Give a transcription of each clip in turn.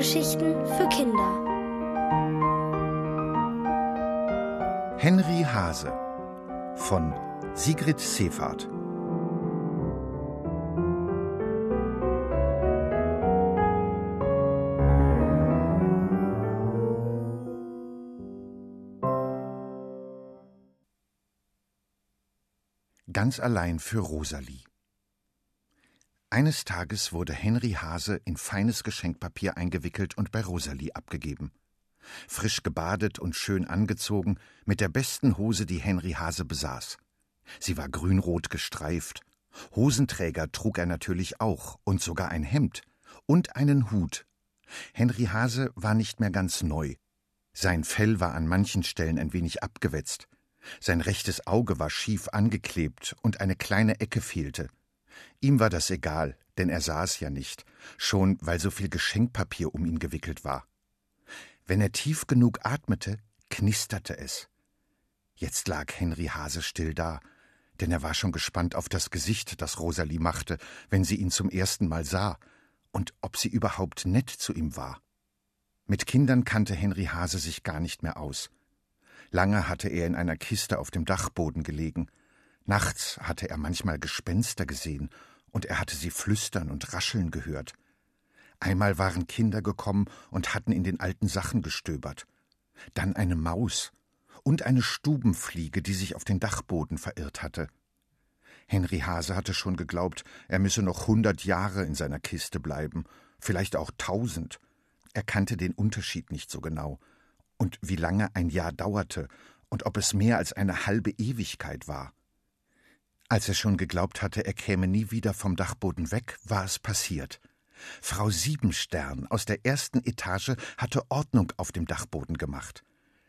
Hörgeschichten für Kinder. Henry Hase von Sigrid Seefahrt. Ganz allein für Rosalie. Eines Tages wurde Henry Hase in feines Geschenkpapier eingewickelt und bei Rosalie abgegeben. Frisch gebadet und schön angezogen, mit der besten Hose, die Henry Hase besaß. Sie war grünrot gestreift. Hosenträger trug er natürlich auch und sogar ein Hemd und einen Hut. Henry Hase war nicht mehr ganz neu. Sein Fell war an manchen Stellen ein wenig abgewetzt. Sein rechtes Auge war schief angeklebt und eine kleine Ecke fehlte. Ihm war das egal, denn er sah es ja nicht, schon weil so viel Geschenkpapier um ihn gewickelt war. Wenn er tief genug atmete, knisterte es. Jetzt lag Henry Hase still da, denn er war schon gespannt auf das Gesicht, das Rosalie machte, wenn sie ihn zum ersten Mal sah, und ob sie überhaupt nett zu ihm war. Mit Kindern kannte Henry Hase sich gar nicht mehr aus. Lange hatte er in einer Kiste auf dem Dachboden gelegen, Nachts hatte er manchmal Gespenster gesehen, und er hatte sie flüstern und rascheln gehört. Einmal waren Kinder gekommen und hatten in den alten Sachen gestöbert. Dann eine Maus und eine Stubenfliege, die sich auf den Dachboden verirrt hatte. Henry Hase hatte schon geglaubt, er müsse noch hundert Jahre in seiner Kiste bleiben, vielleicht auch tausend. Er kannte den Unterschied nicht so genau. Und wie lange ein Jahr dauerte und ob es mehr als eine halbe Ewigkeit war. Als er schon geglaubt hatte, er käme nie wieder vom Dachboden weg, war es passiert. Frau Siebenstern aus der ersten Etage hatte Ordnung auf dem Dachboden gemacht.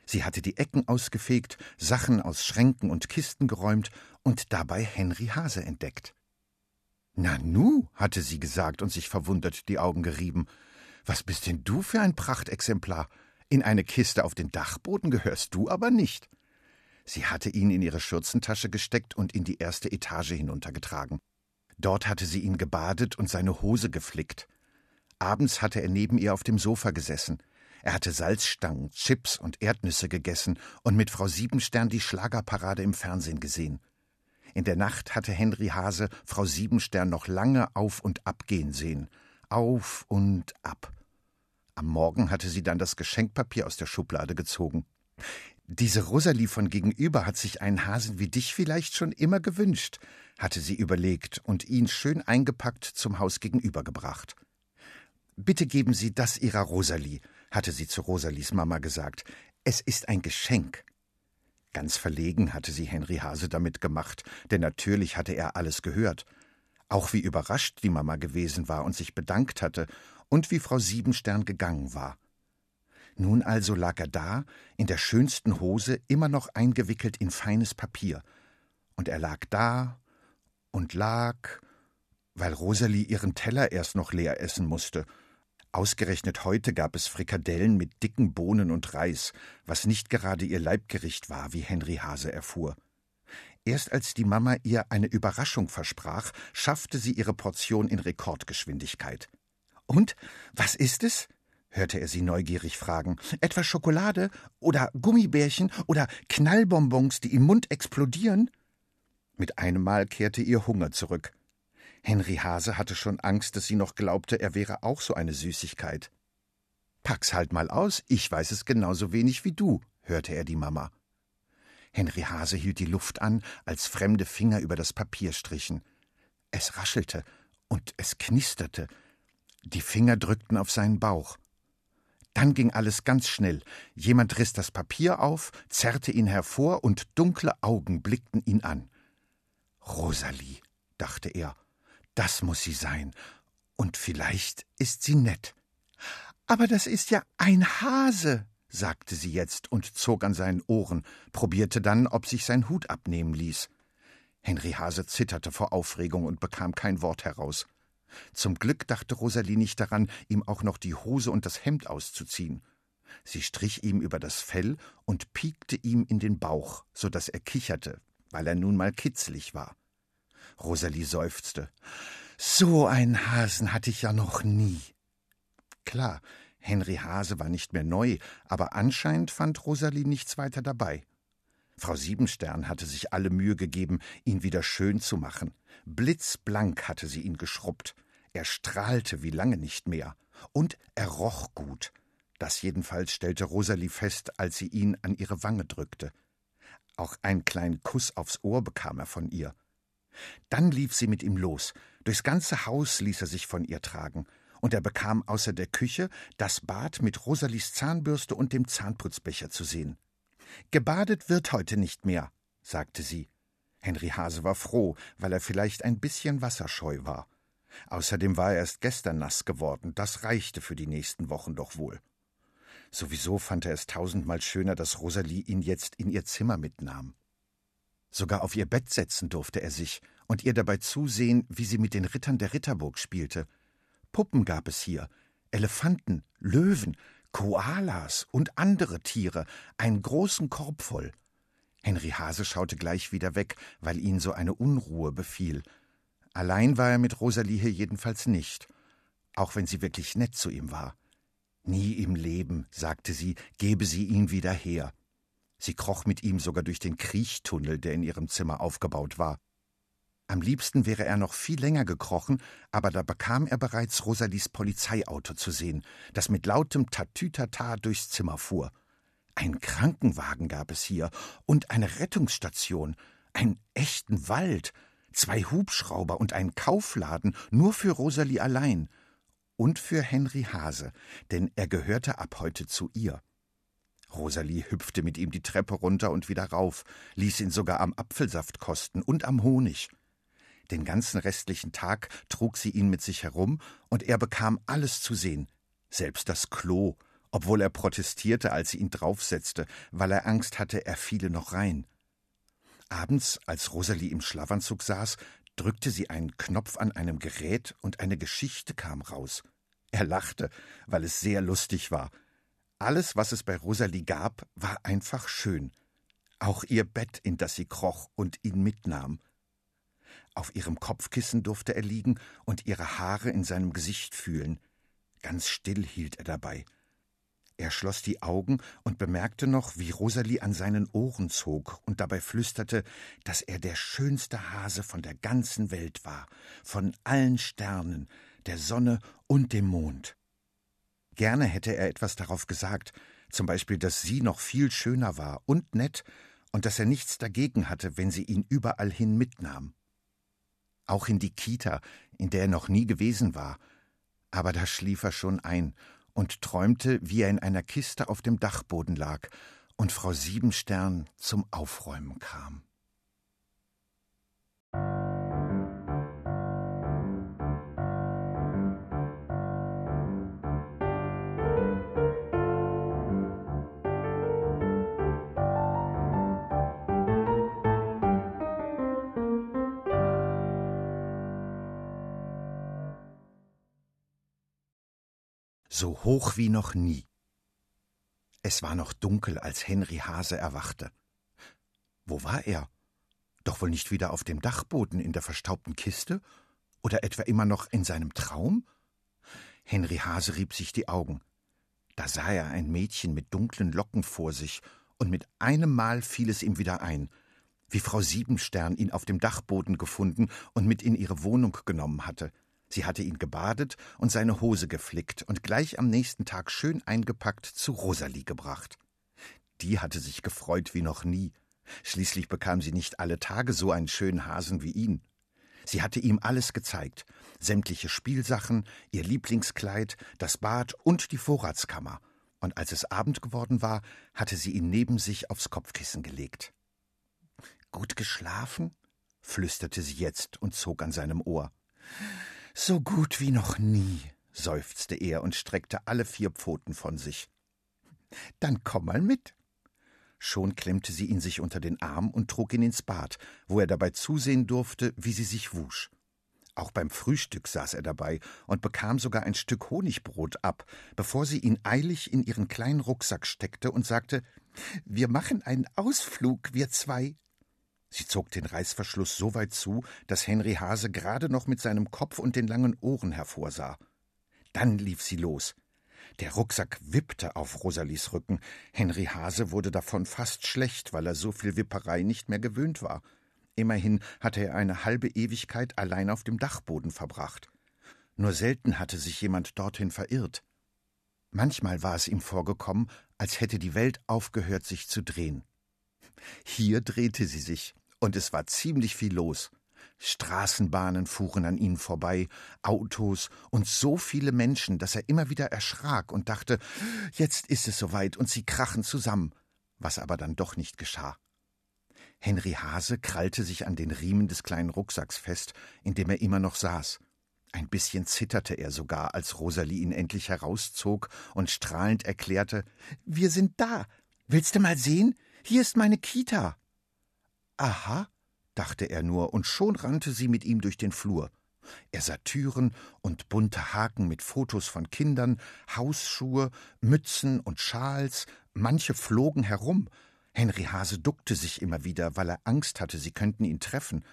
Sie hatte die Ecken ausgefegt, Sachen aus Schränken und Kisten geräumt und dabei Henry Hase entdeckt. Nanu, hatte sie gesagt und sich verwundert die Augen gerieben. Was bist denn du für ein Prachtexemplar? In eine Kiste auf den Dachboden gehörst du aber nicht. Sie hatte ihn in ihre Schürzentasche gesteckt und in die erste Etage hinuntergetragen. Dort hatte sie ihn gebadet und seine Hose geflickt. Abends hatte er neben ihr auf dem Sofa gesessen. Er hatte Salzstangen, Chips und Erdnüsse gegessen und mit Frau Siebenstern die Schlagerparade im Fernsehen gesehen. In der Nacht hatte Henry Hase Frau Siebenstern noch lange auf und ab gehen sehen. Auf und ab. Am Morgen hatte sie dann das Geschenkpapier aus der Schublade gezogen. Diese Rosalie von gegenüber hat sich einen Hasen wie dich vielleicht schon immer gewünscht, hatte sie überlegt und ihn schön eingepackt zum Haus gegenüber gebracht. Bitte geben Sie das Ihrer Rosalie, hatte sie zu Rosalies Mama gesagt. Es ist ein Geschenk. Ganz verlegen hatte sie Henry Hase damit gemacht, denn natürlich hatte er alles gehört. Auch wie überrascht die Mama gewesen war und sich bedankt hatte und wie Frau Siebenstern gegangen war. Nun also lag er da, in der schönsten Hose, immer noch eingewickelt in feines Papier. Und er lag da und lag, weil Rosalie ihren Teller erst noch leer essen musste. Ausgerechnet heute gab es Frikadellen mit dicken Bohnen und Reis, was nicht gerade ihr Leibgericht war, wie Henry Hase erfuhr. Erst als die Mama ihr eine Überraschung versprach, schaffte sie ihre Portion in Rekordgeschwindigkeit. Und was ist es? Hörte er sie neugierig fragen. Etwa Schokolade oder Gummibärchen oder Knallbonbons, die im Mund explodieren? Mit einem Mal kehrte ihr Hunger zurück. Henry Hase hatte schon Angst, dass sie noch glaubte, er wäre auch so eine Süßigkeit. Pack's halt mal aus, ich weiß es genauso wenig wie du, hörte er die Mama. Henry Hase hielt die Luft an, als fremde Finger über das Papier strichen. Es raschelte und es knisterte. Die Finger drückten auf seinen Bauch. Dann ging alles ganz schnell. Jemand riss das Papier auf, zerrte ihn hervor, und dunkle Augen blickten ihn an. Rosalie, dachte er, das muss sie sein, und vielleicht ist sie nett. Aber das ist ja ein Hase, sagte sie jetzt und zog an seinen Ohren, probierte dann, ob sich sein Hut abnehmen ließ. Henry Hase zitterte vor Aufregung und bekam kein Wort heraus. Zum Glück dachte Rosalie nicht daran, ihm auch noch die Hose und das Hemd auszuziehen. Sie strich ihm über das Fell und piekte ihm in den Bauch, so dass er kicherte, weil er nun mal kitzlig war. Rosalie seufzte. So einen Hasen hatte ich ja noch nie. Klar, Henry Hase war nicht mehr neu, aber anscheinend fand Rosalie nichts weiter dabei. Frau Siebenstern hatte sich alle Mühe gegeben, ihn wieder schön zu machen. Blitzblank hatte sie ihn geschrubbt. Er strahlte wie lange nicht mehr. Und er roch gut. Das jedenfalls stellte Rosalie fest, als sie ihn an ihre Wange drückte. Auch einen kleinen Kuss aufs Ohr bekam er von ihr. Dann lief sie mit ihm los. Durchs ganze Haus ließ er sich von ihr tragen und er bekam außer der Küche das Bad mit Rosalies Zahnbürste und dem Zahnputzbecher zu sehen. Gebadet wird heute nicht mehr, sagte sie. Henry Hase war froh, weil er vielleicht ein bisschen wasserscheu war. Außerdem war er erst gestern nass geworden, das reichte für die nächsten Wochen doch wohl. Sowieso fand er es tausendmal schöner, dass Rosalie ihn jetzt in ihr Zimmer mitnahm. Sogar auf ihr Bett setzen durfte er sich und ihr dabei zusehen, wie sie mit den Rittern der Ritterburg spielte, Puppen gab es hier, Elefanten, Löwen, Koalas und andere Tiere, einen großen Korb voll. Henry Hase schaute gleich wieder weg, weil ihn so eine Unruhe befiel. Allein war er mit Rosalie hier jedenfalls nicht, auch wenn sie wirklich nett zu ihm war. Nie im Leben, sagte sie, gebe sie ihn wieder her. Sie kroch mit ihm sogar durch den Kriechtunnel, der in ihrem Zimmer aufgebaut war. Am liebsten wäre er noch viel länger gekrochen, aber da bekam er bereits Rosalies Polizeiauto zu sehen, das mit lautem Tatütata durchs Zimmer fuhr. Ein Krankenwagen gab es hier und eine Rettungsstation, einen echten Wald, zwei Hubschrauber und einen Kaufladen nur für Rosalie allein und für Henry Hase, denn er gehörte ab heute zu ihr. Rosalie hüpfte mit ihm die Treppe runter und wieder rauf, ließ ihn sogar am Apfelsaft kosten und am Honig. Den ganzen restlichen Tag trug sie ihn mit sich herum, und er bekam alles zu sehen, selbst das Klo, obwohl er protestierte, als sie ihn draufsetzte, weil er Angst hatte, er fiele noch rein. Abends, als Rosalie im Schlafanzug saß, drückte sie einen Knopf an einem Gerät und eine Geschichte kam raus. Er lachte, weil es sehr lustig war. Alles, was es bei Rosalie gab, war einfach schön. Auch ihr Bett, in das sie kroch und ihn mitnahm. Auf ihrem Kopfkissen durfte er liegen und ihre Haare in seinem Gesicht fühlen. Ganz still hielt er dabei. Er schloss die Augen und bemerkte noch, wie Rosalie an seinen Ohren zog und dabei flüsterte, dass er der schönste Hase von der ganzen Welt war, von allen Sternen, der Sonne und dem Mond. Gerne hätte er etwas darauf gesagt, zum Beispiel, dass sie noch viel schöner war und nett und dass er nichts dagegen hatte, wenn sie ihn überall hin mitnahm auch in die Kita, in der er noch nie gewesen war. Aber da schlief er schon ein und träumte, wie er in einer Kiste auf dem Dachboden lag und Frau Siebenstern zum Aufräumen kam. So hoch wie noch nie. Es war noch dunkel, als Henry Hase erwachte. Wo war er? Doch wohl nicht wieder auf dem Dachboden in der verstaubten Kiste? Oder etwa immer noch in seinem Traum? Henry Hase rieb sich die Augen. Da sah er ein Mädchen mit dunklen Locken vor sich, und mit einem Mal fiel es ihm wieder ein, wie Frau Siebenstern ihn auf dem Dachboden gefunden und mit in ihre Wohnung genommen hatte. Sie hatte ihn gebadet und seine Hose geflickt und gleich am nächsten Tag schön eingepackt zu Rosalie gebracht. Die hatte sich gefreut wie noch nie. Schließlich bekam sie nicht alle Tage so einen schönen Hasen wie ihn. Sie hatte ihm alles gezeigt, sämtliche Spielsachen, ihr Lieblingskleid, das Bad und die Vorratskammer, und als es Abend geworden war, hatte sie ihn neben sich aufs Kopfkissen gelegt. Gut geschlafen? flüsterte sie jetzt und zog an seinem Ohr. So gut wie noch nie, seufzte er und streckte alle vier Pfoten von sich. Dann komm mal mit. Schon klemmte sie ihn sich unter den Arm und trug ihn ins Bad, wo er dabei zusehen durfte, wie sie sich wusch. Auch beim Frühstück saß er dabei und bekam sogar ein Stück Honigbrot ab, bevor sie ihn eilig in ihren kleinen Rucksack steckte und sagte Wir machen einen Ausflug, wir zwei. Sie zog den Reißverschluss so weit zu, dass Henry Hase gerade noch mit seinem Kopf und den langen Ohren hervorsah. Dann lief sie los. Der Rucksack wippte auf Rosalies Rücken. Henry Hase wurde davon fast schlecht, weil er so viel Wipperei nicht mehr gewöhnt war. Immerhin hatte er eine halbe Ewigkeit allein auf dem Dachboden verbracht. Nur selten hatte sich jemand dorthin verirrt. Manchmal war es ihm vorgekommen, als hätte die Welt aufgehört, sich zu drehen. Hier drehte sie sich, und es war ziemlich viel los. Straßenbahnen fuhren an ihnen vorbei, Autos und so viele Menschen, dass er immer wieder erschrak und dachte, jetzt ist es soweit und sie krachen zusammen, was aber dann doch nicht geschah. Henry Hase krallte sich an den Riemen des kleinen Rucksacks fest, in dem er immer noch saß. Ein bisschen zitterte er sogar, als Rosalie ihn endlich herauszog und strahlend erklärte: Wir sind da. Willst du mal sehen? Hier ist meine Kita. Aha, dachte er nur, und schon rannte sie mit ihm durch den Flur. Er sah Türen und bunte Haken mit Fotos von Kindern, Hausschuhe, Mützen und Schals, manche flogen herum, Henry Hase duckte sich immer wieder, weil er Angst hatte, sie könnten ihn treffen,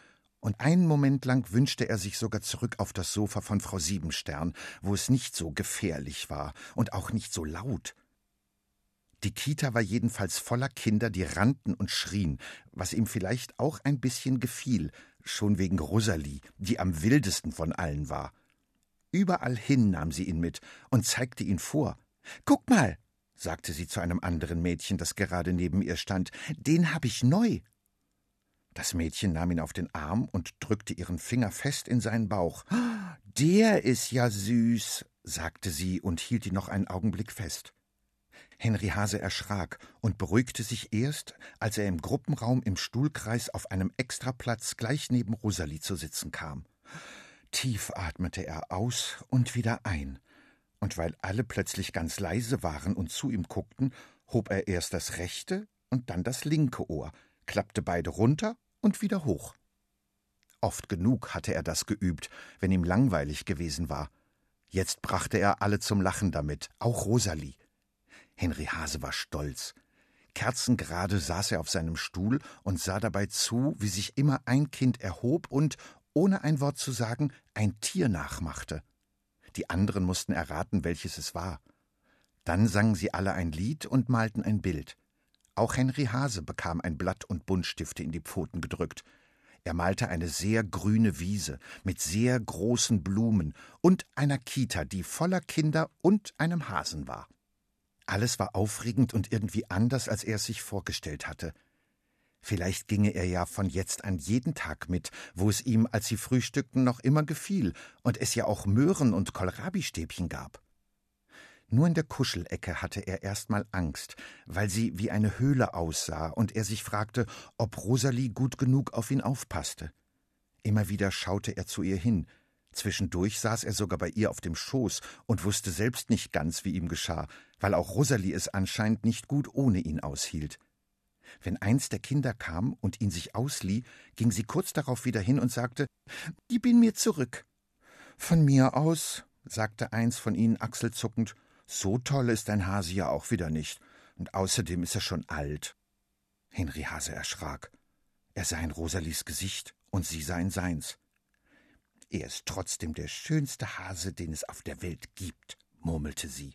und einen Moment lang wünschte er sich sogar zurück auf das Sofa von Frau Siebenstern, wo es nicht so gefährlich war und auch nicht so laut. Die Kita war jedenfalls voller Kinder, die rannten und schrien, was ihm vielleicht auch ein bisschen gefiel, schon wegen Rosalie, die am wildesten von allen war. Überall hin nahm sie ihn mit und zeigte ihn vor. Guck mal, sagte sie zu einem anderen Mädchen, das gerade neben ihr stand, den hab ich neu. Das Mädchen nahm ihn auf den Arm und drückte ihren Finger fest in seinen Bauch. Der ist ja süß, sagte sie und hielt ihn noch einen Augenblick fest. Henry Hase erschrak und beruhigte sich erst, als er im Gruppenraum im Stuhlkreis auf einem Extraplatz gleich neben Rosalie zu sitzen kam. Tief atmete er aus und wieder ein und weil alle plötzlich ganz leise waren und zu ihm guckten, hob er erst das rechte und dann das linke Ohr, klappte beide runter und wieder hoch. Oft genug hatte er das geübt, wenn ihm langweilig gewesen war. Jetzt brachte er alle zum Lachen damit, auch Rosalie. Henry Hase war stolz. Kerzengerade saß er auf seinem Stuhl und sah dabei zu, wie sich immer ein Kind erhob und, ohne ein Wort zu sagen, ein Tier nachmachte. Die anderen mussten erraten, welches es war. Dann sangen sie alle ein Lied und malten ein Bild. Auch Henry Hase bekam ein Blatt und Buntstifte in die Pfoten gedrückt. Er malte eine sehr grüne Wiese mit sehr großen Blumen und einer Kita, die voller Kinder und einem Hasen war. Alles war aufregend und irgendwie anders, als er es sich vorgestellt hatte. Vielleicht ginge er ja von jetzt an jeden Tag mit, wo es ihm, als sie frühstückten, noch immer gefiel und es ja auch Möhren und Kohlrabistäbchen gab. Nur in der Kuschelecke hatte er erstmal Angst, weil sie wie eine Höhle aussah und er sich fragte, ob Rosalie gut genug auf ihn aufpasste. Immer wieder schaute er zu ihr hin. Zwischendurch saß er sogar bei ihr auf dem Schoß und wusste selbst nicht ganz, wie ihm geschah, weil auch Rosalie es anscheinend nicht gut ohne ihn aushielt. Wenn eins der Kinder kam und ihn sich auslieh, ging sie kurz darauf wieder hin und sagte Gib ihn mir zurück. Von mir aus, sagte eins von ihnen achselzuckend, so toll ist dein Hase ja auch wieder nicht, und außerdem ist er schon alt. Henry Hase erschrak. Er sah in Rosalies Gesicht und sie sah in seins. Er ist trotzdem der schönste Hase, den es auf der Welt gibt, murmelte sie.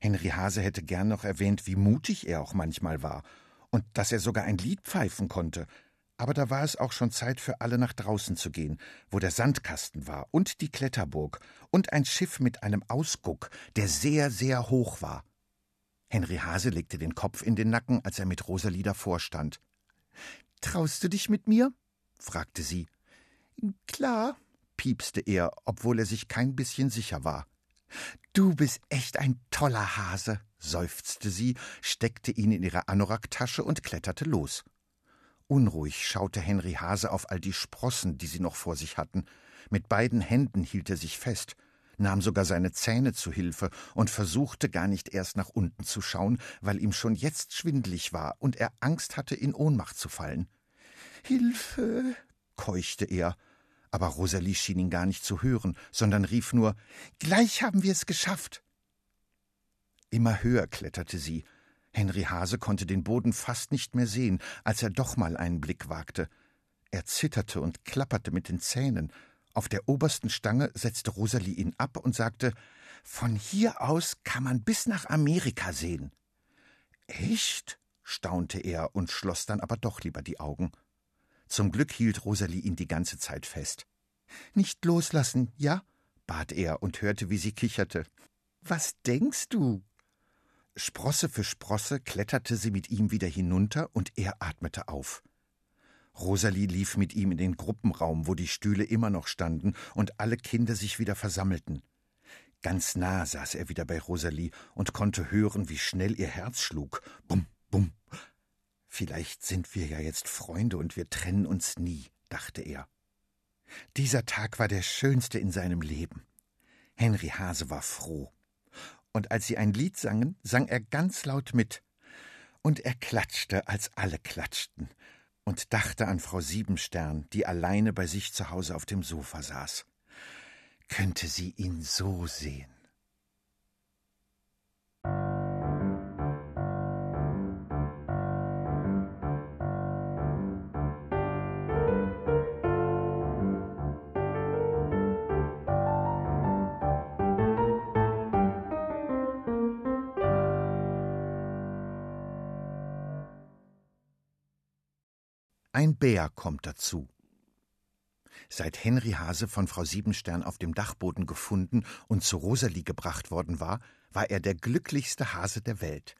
Henry Hase hätte gern noch erwähnt, wie mutig er auch manchmal war und dass er sogar ein Lied pfeifen konnte. Aber da war es auch schon Zeit für alle nach draußen zu gehen, wo der Sandkasten war und die Kletterburg und ein Schiff mit einem Ausguck, der sehr, sehr hoch war. Henry Hase legte den Kopf in den Nacken, als er mit Rosalie davor stand. Traust du dich mit mir? fragte sie. Klar, piepste er, obwohl er sich kein bisschen sicher war. Du bist echt ein toller Hase, seufzte sie, steckte ihn in ihre Anoraktasche und kletterte los. Unruhig schaute Henry Hase auf all die Sprossen, die sie noch vor sich hatten. Mit beiden Händen hielt er sich fest, nahm sogar seine Zähne zu Hilfe und versuchte gar nicht erst nach unten zu schauen, weil ihm schon jetzt schwindlig war und er Angst hatte, in Ohnmacht zu fallen. Hilfe, keuchte er, aber Rosalie schien ihn gar nicht zu hören, sondern rief nur Gleich haben wir es geschafft. Immer höher kletterte sie. Henry Hase konnte den Boden fast nicht mehr sehen, als er doch mal einen Blick wagte. Er zitterte und klapperte mit den Zähnen. Auf der obersten Stange setzte Rosalie ihn ab und sagte Von hier aus kann man bis nach Amerika sehen. Echt? staunte er und schloss dann aber doch lieber die Augen. Zum Glück hielt Rosalie ihn die ganze Zeit fest. Nicht loslassen, ja? bat er und hörte, wie sie kicherte. Was denkst du? Sprosse für Sprosse kletterte sie mit ihm wieder hinunter und er atmete auf. Rosalie lief mit ihm in den Gruppenraum, wo die Stühle immer noch standen und alle Kinder sich wieder versammelten. Ganz nah saß er wieder bei Rosalie und konnte hören, wie schnell ihr Herz schlug. Bum, bum. Vielleicht sind wir ja jetzt Freunde und wir trennen uns nie, dachte er. Dieser Tag war der schönste in seinem Leben. Henry Hase war froh. Und als sie ein Lied sangen, sang er ganz laut mit. Und er klatschte, als alle klatschten, und dachte an Frau Siebenstern, die alleine bei sich zu Hause auf dem Sofa saß. Könnte sie ihn so sehen? Ein Bär kommt dazu. Seit Henry Hase von Frau Siebenstern auf dem Dachboden gefunden und zu Rosalie gebracht worden war, war er der glücklichste Hase der Welt.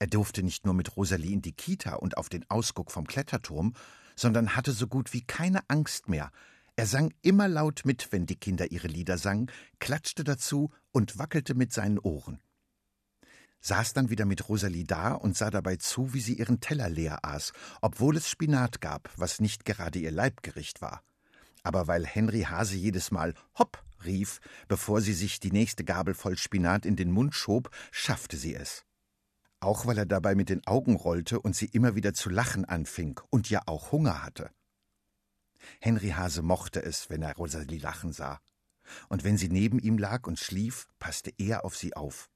Er durfte nicht nur mit Rosalie in die Kita und auf den Ausguck vom Kletterturm, sondern hatte so gut wie keine Angst mehr. Er sang immer laut mit, wenn die Kinder ihre Lieder sangen, klatschte dazu und wackelte mit seinen Ohren saß dann wieder mit Rosalie da und sah dabei zu, wie sie ihren Teller leer aß, obwohl es Spinat gab, was nicht gerade ihr Leibgericht war. Aber weil Henry Hase jedes Mal Hopp rief, bevor sie sich die nächste Gabel voll Spinat in den Mund schob, schaffte sie es. Auch weil er dabei mit den Augen rollte und sie immer wieder zu lachen anfing und ja auch Hunger hatte. Henry Hase mochte es, wenn er Rosalie lachen sah. Und wenn sie neben ihm lag und schlief, passte er auf sie auf.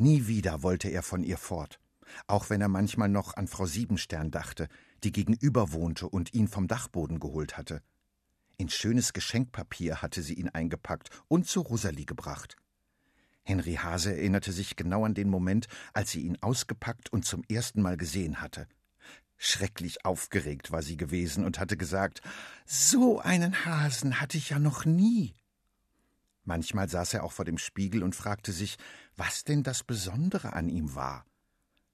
Nie wieder wollte er von ihr fort, auch wenn er manchmal noch an Frau Siebenstern dachte, die gegenüber wohnte und ihn vom Dachboden geholt hatte. In schönes Geschenkpapier hatte sie ihn eingepackt und zu Rosalie gebracht. Henry Hase erinnerte sich genau an den Moment, als sie ihn ausgepackt und zum ersten Mal gesehen hatte. Schrecklich aufgeregt war sie gewesen und hatte gesagt So einen Hasen hatte ich ja noch nie. Manchmal saß er auch vor dem Spiegel und fragte sich, was denn das Besondere an ihm war.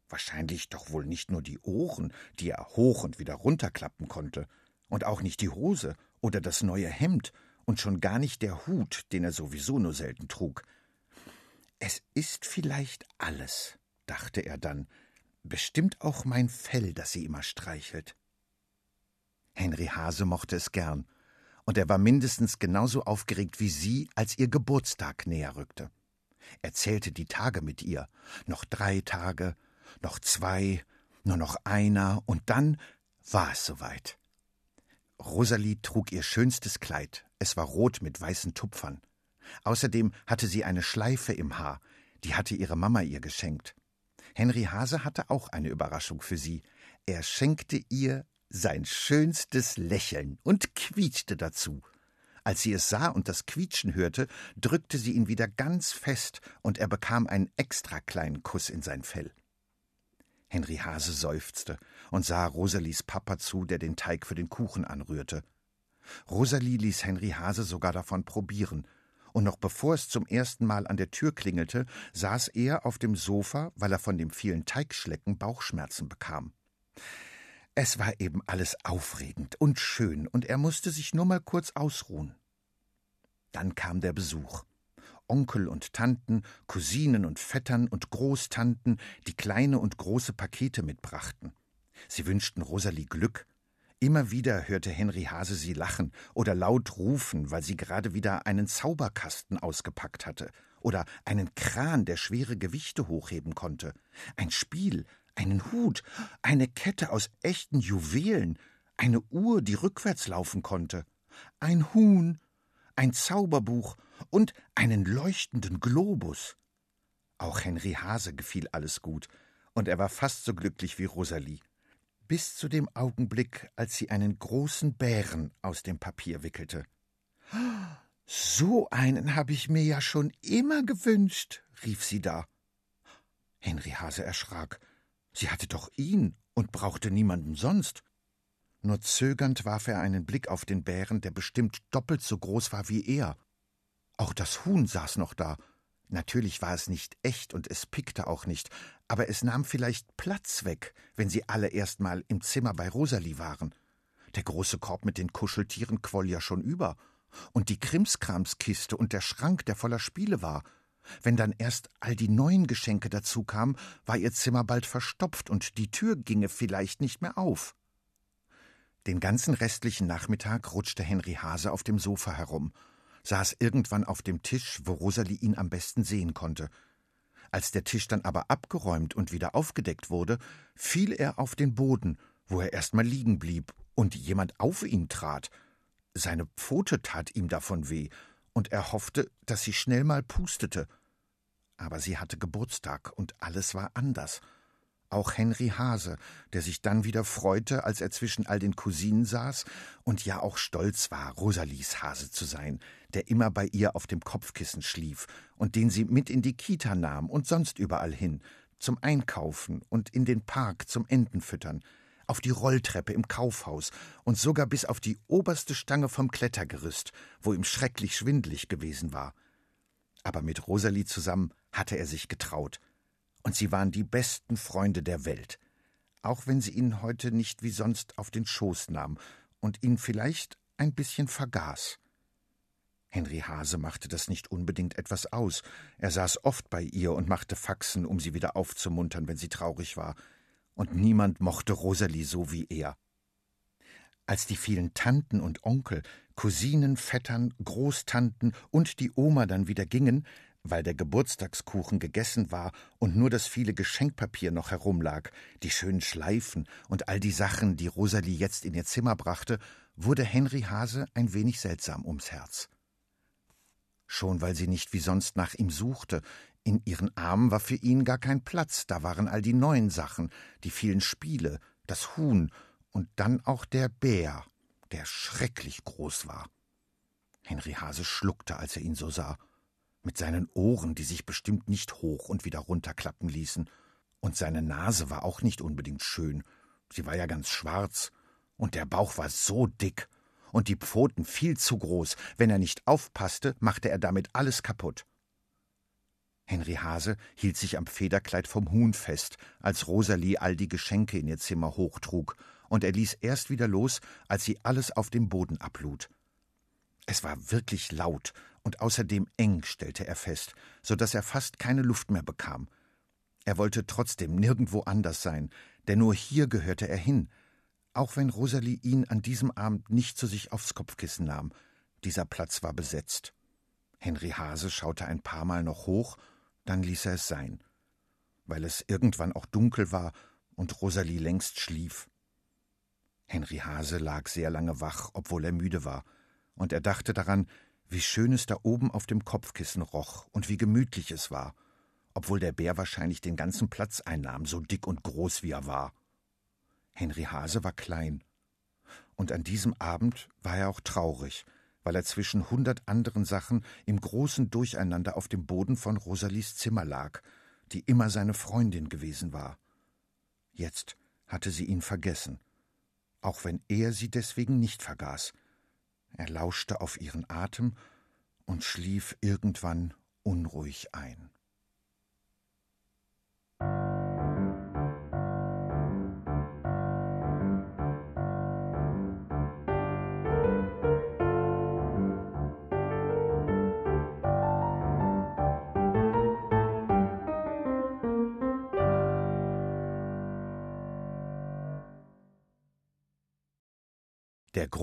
Wahrscheinlich doch wohl nicht nur die Ohren, die er hoch und wieder runterklappen konnte, und auch nicht die Hose oder das neue Hemd und schon gar nicht der Hut, den er sowieso nur selten trug. Es ist vielleicht alles, dachte er dann, bestimmt auch mein Fell, das sie immer streichelt. Henry Hase mochte es gern, und er war mindestens genauso aufgeregt wie sie, als ihr Geburtstag näher rückte. Er zählte die Tage mit ihr. Noch drei Tage, noch zwei, nur noch einer, und dann war es soweit. Rosalie trug ihr schönstes Kleid. Es war rot mit weißen Tupfern. Außerdem hatte sie eine Schleife im Haar, die hatte ihre Mama ihr geschenkt. Henry Hase hatte auch eine Überraschung für sie. Er schenkte ihr sein schönstes Lächeln und quietschte dazu. Als sie es sah und das Quietschen hörte, drückte sie ihn wieder ganz fest, und er bekam einen extra kleinen Kuss in sein Fell. Henry Hase seufzte und sah Rosalies Papa zu, der den Teig für den Kuchen anrührte. Rosalie ließ Henry Hase sogar davon probieren, und noch bevor es zum ersten Mal an der Tür klingelte, saß er auf dem Sofa, weil er von dem vielen Teigschlecken Bauchschmerzen bekam. Es war eben alles aufregend und schön, und er musste sich nur mal kurz ausruhen. Dann kam der Besuch. Onkel und Tanten, Cousinen und Vettern und Großtanten, die kleine und große Pakete mitbrachten. Sie wünschten Rosalie Glück. Immer wieder hörte Henry Hase sie lachen oder laut rufen, weil sie gerade wieder einen Zauberkasten ausgepackt hatte oder einen Kran, der schwere Gewichte hochheben konnte, ein Spiel, einen Hut, eine Kette aus echten Juwelen, eine Uhr, die rückwärts laufen konnte, ein Huhn, ein Zauberbuch und einen leuchtenden Globus. Auch Henry Hase gefiel alles gut, und er war fast so glücklich wie Rosalie, bis zu dem Augenblick, als sie einen großen Bären aus dem Papier wickelte. So einen habe ich mir ja schon immer gewünscht, rief sie da. Henry Hase erschrak. Sie hatte doch ihn und brauchte niemanden sonst. Nur zögernd warf er einen Blick auf den Bären, der bestimmt doppelt so groß war wie er. Auch das Huhn saß noch da. Natürlich war es nicht echt und es pickte auch nicht, aber es nahm vielleicht Platz weg, wenn sie alle erst mal im Zimmer bei Rosalie waren. Der große Korb mit den Kuscheltieren quoll ja schon über. Und die Krimskramskiste und der Schrank, der voller Spiele war. Wenn dann erst all die neuen Geschenke dazu kamen, war ihr Zimmer bald verstopft und die Tür ginge vielleicht nicht mehr auf. Den ganzen restlichen Nachmittag rutschte Henry Hase auf dem Sofa herum, saß irgendwann auf dem Tisch, wo Rosalie ihn am besten sehen konnte. Als der Tisch dann aber abgeräumt und wieder aufgedeckt wurde, fiel er auf den Boden, wo er erst mal liegen blieb und jemand auf ihn trat. Seine Pfote tat ihm davon weh, und er hoffte, dass sie schnell mal pustete. Aber sie hatte Geburtstag und alles war anders. Auch Henry Hase, der sich dann wieder freute, als er zwischen all den Cousinen saß und ja auch stolz war, Rosalies Hase zu sein, der immer bei ihr auf dem Kopfkissen schlief und den sie mit in die Kita nahm und sonst überall hin, zum Einkaufen und in den Park zum Entenfüttern, auf die Rolltreppe im Kaufhaus und sogar bis auf die oberste Stange vom Klettergerüst, wo ihm schrecklich schwindlig gewesen war. Aber mit Rosalie zusammen hatte er sich getraut. Und sie waren die besten Freunde der Welt. Auch wenn sie ihn heute nicht wie sonst auf den Schoß nahm und ihn vielleicht ein bisschen vergaß. Henry Hase machte das nicht unbedingt etwas aus. Er saß oft bei ihr und machte Faxen, um sie wieder aufzumuntern, wenn sie traurig war und niemand mochte Rosalie so wie er. Als die vielen Tanten und Onkel, Cousinen, Vettern, Großtanten und die Oma dann wieder gingen, weil der Geburtstagskuchen gegessen war und nur das viele Geschenkpapier noch herumlag, die schönen Schleifen und all die Sachen, die Rosalie jetzt in ihr Zimmer brachte, wurde Henry Hase ein wenig seltsam ums Herz. Schon weil sie nicht wie sonst nach ihm suchte, in ihren Armen war für ihn gar kein Platz, da waren all die neuen Sachen, die vielen Spiele, das Huhn und dann auch der Bär, der schrecklich groß war. Henry Hase schluckte, als er ihn so sah, mit seinen Ohren, die sich bestimmt nicht hoch und wieder runterklappen ließen, und seine Nase war auch nicht unbedingt schön, sie war ja ganz schwarz, und der Bauch war so dick, und die Pfoten viel zu groß, wenn er nicht aufpasste, machte er damit alles kaputt. Henry Hase hielt sich am Federkleid vom Huhn fest, als Rosalie all die Geschenke in ihr Zimmer hochtrug, und er ließ erst wieder los, als sie alles auf dem Boden ablud. Es war wirklich laut und außerdem eng, stellte er fest, so dass er fast keine Luft mehr bekam. Er wollte trotzdem nirgendwo anders sein, denn nur hier gehörte er hin, auch wenn Rosalie ihn an diesem Abend nicht zu sich aufs Kopfkissen nahm. Dieser Platz war besetzt. Henry Hase schaute ein paar Mal noch hoch dann ließ er es sein, weil es irgendwann auch dunkel war und Rosalie längst schlief. Henry Hase lag sehr lange wach, obwohl er müde war, und er dachte daran, wie schön es da oben auf dem Kopfkissen roch und wie gemütlich es war, obwohl der Bär wahrscheinlich den ganzen Platz einnahm, so dick und groß wie er war. Henry Hase war klein, und an diesem Abend war er auch traurig, weil er zwischen hundert anderen Sachen im großen Durcheinander auf dem Boden von Rosalies Zimmer lag, die immer seine Freundin gewesen war. Jetzt hatte sie ihn vergessen, auch wenn er sie deswegen nicht vergaß. Er lauschte auf ihren Atem und schlief irgendwann unruhig ein.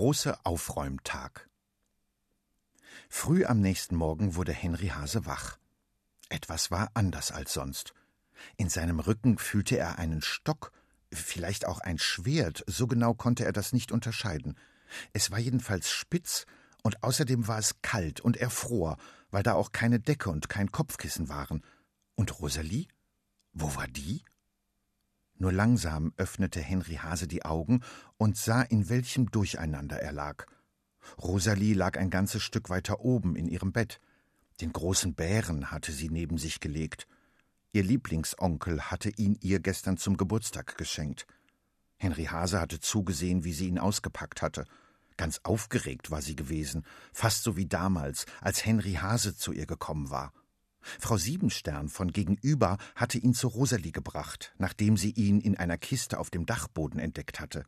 Große Aufräumtag. Früh am nächsten Morgen wurde Henry Hase wach. Etwas war anders als sonst. In seinem Rücken fühlte er einen Stock, vielleicht auch ein Schwert, so genau konnte er das nicht unterscheiden. Es war jedenfalls spitz, und außerdem war es kalt und er fror, weil da auch keine Decke und kein Kopfkissen waren. Und Rosalie? Wo war die? Nur langsam öffnete Henry Hase die Augen und sah, in welchem Durcheinander er lag. Rosalie lag ein ganzes Stück weiter oben in ihrem Bett. Den großen Bären hatte sie neben sich gelegt. Ihr Lieblingsonkel hatte ihn ihr gestern zum Geburtstag geschenkt. Henry Hase hatte zugesehen, wie sie ihn ausgepackt hatte. Ganz aufgeregt war sie gewesen, fast so wie damals, als Henry Hase zu ihr gekommen war. Frau Siebenstern von gegenüber hatte ihn zu Rosalie gebracht, nachdem sie ihn in einer Kiste auf dem Dachboden entdeckt hatte.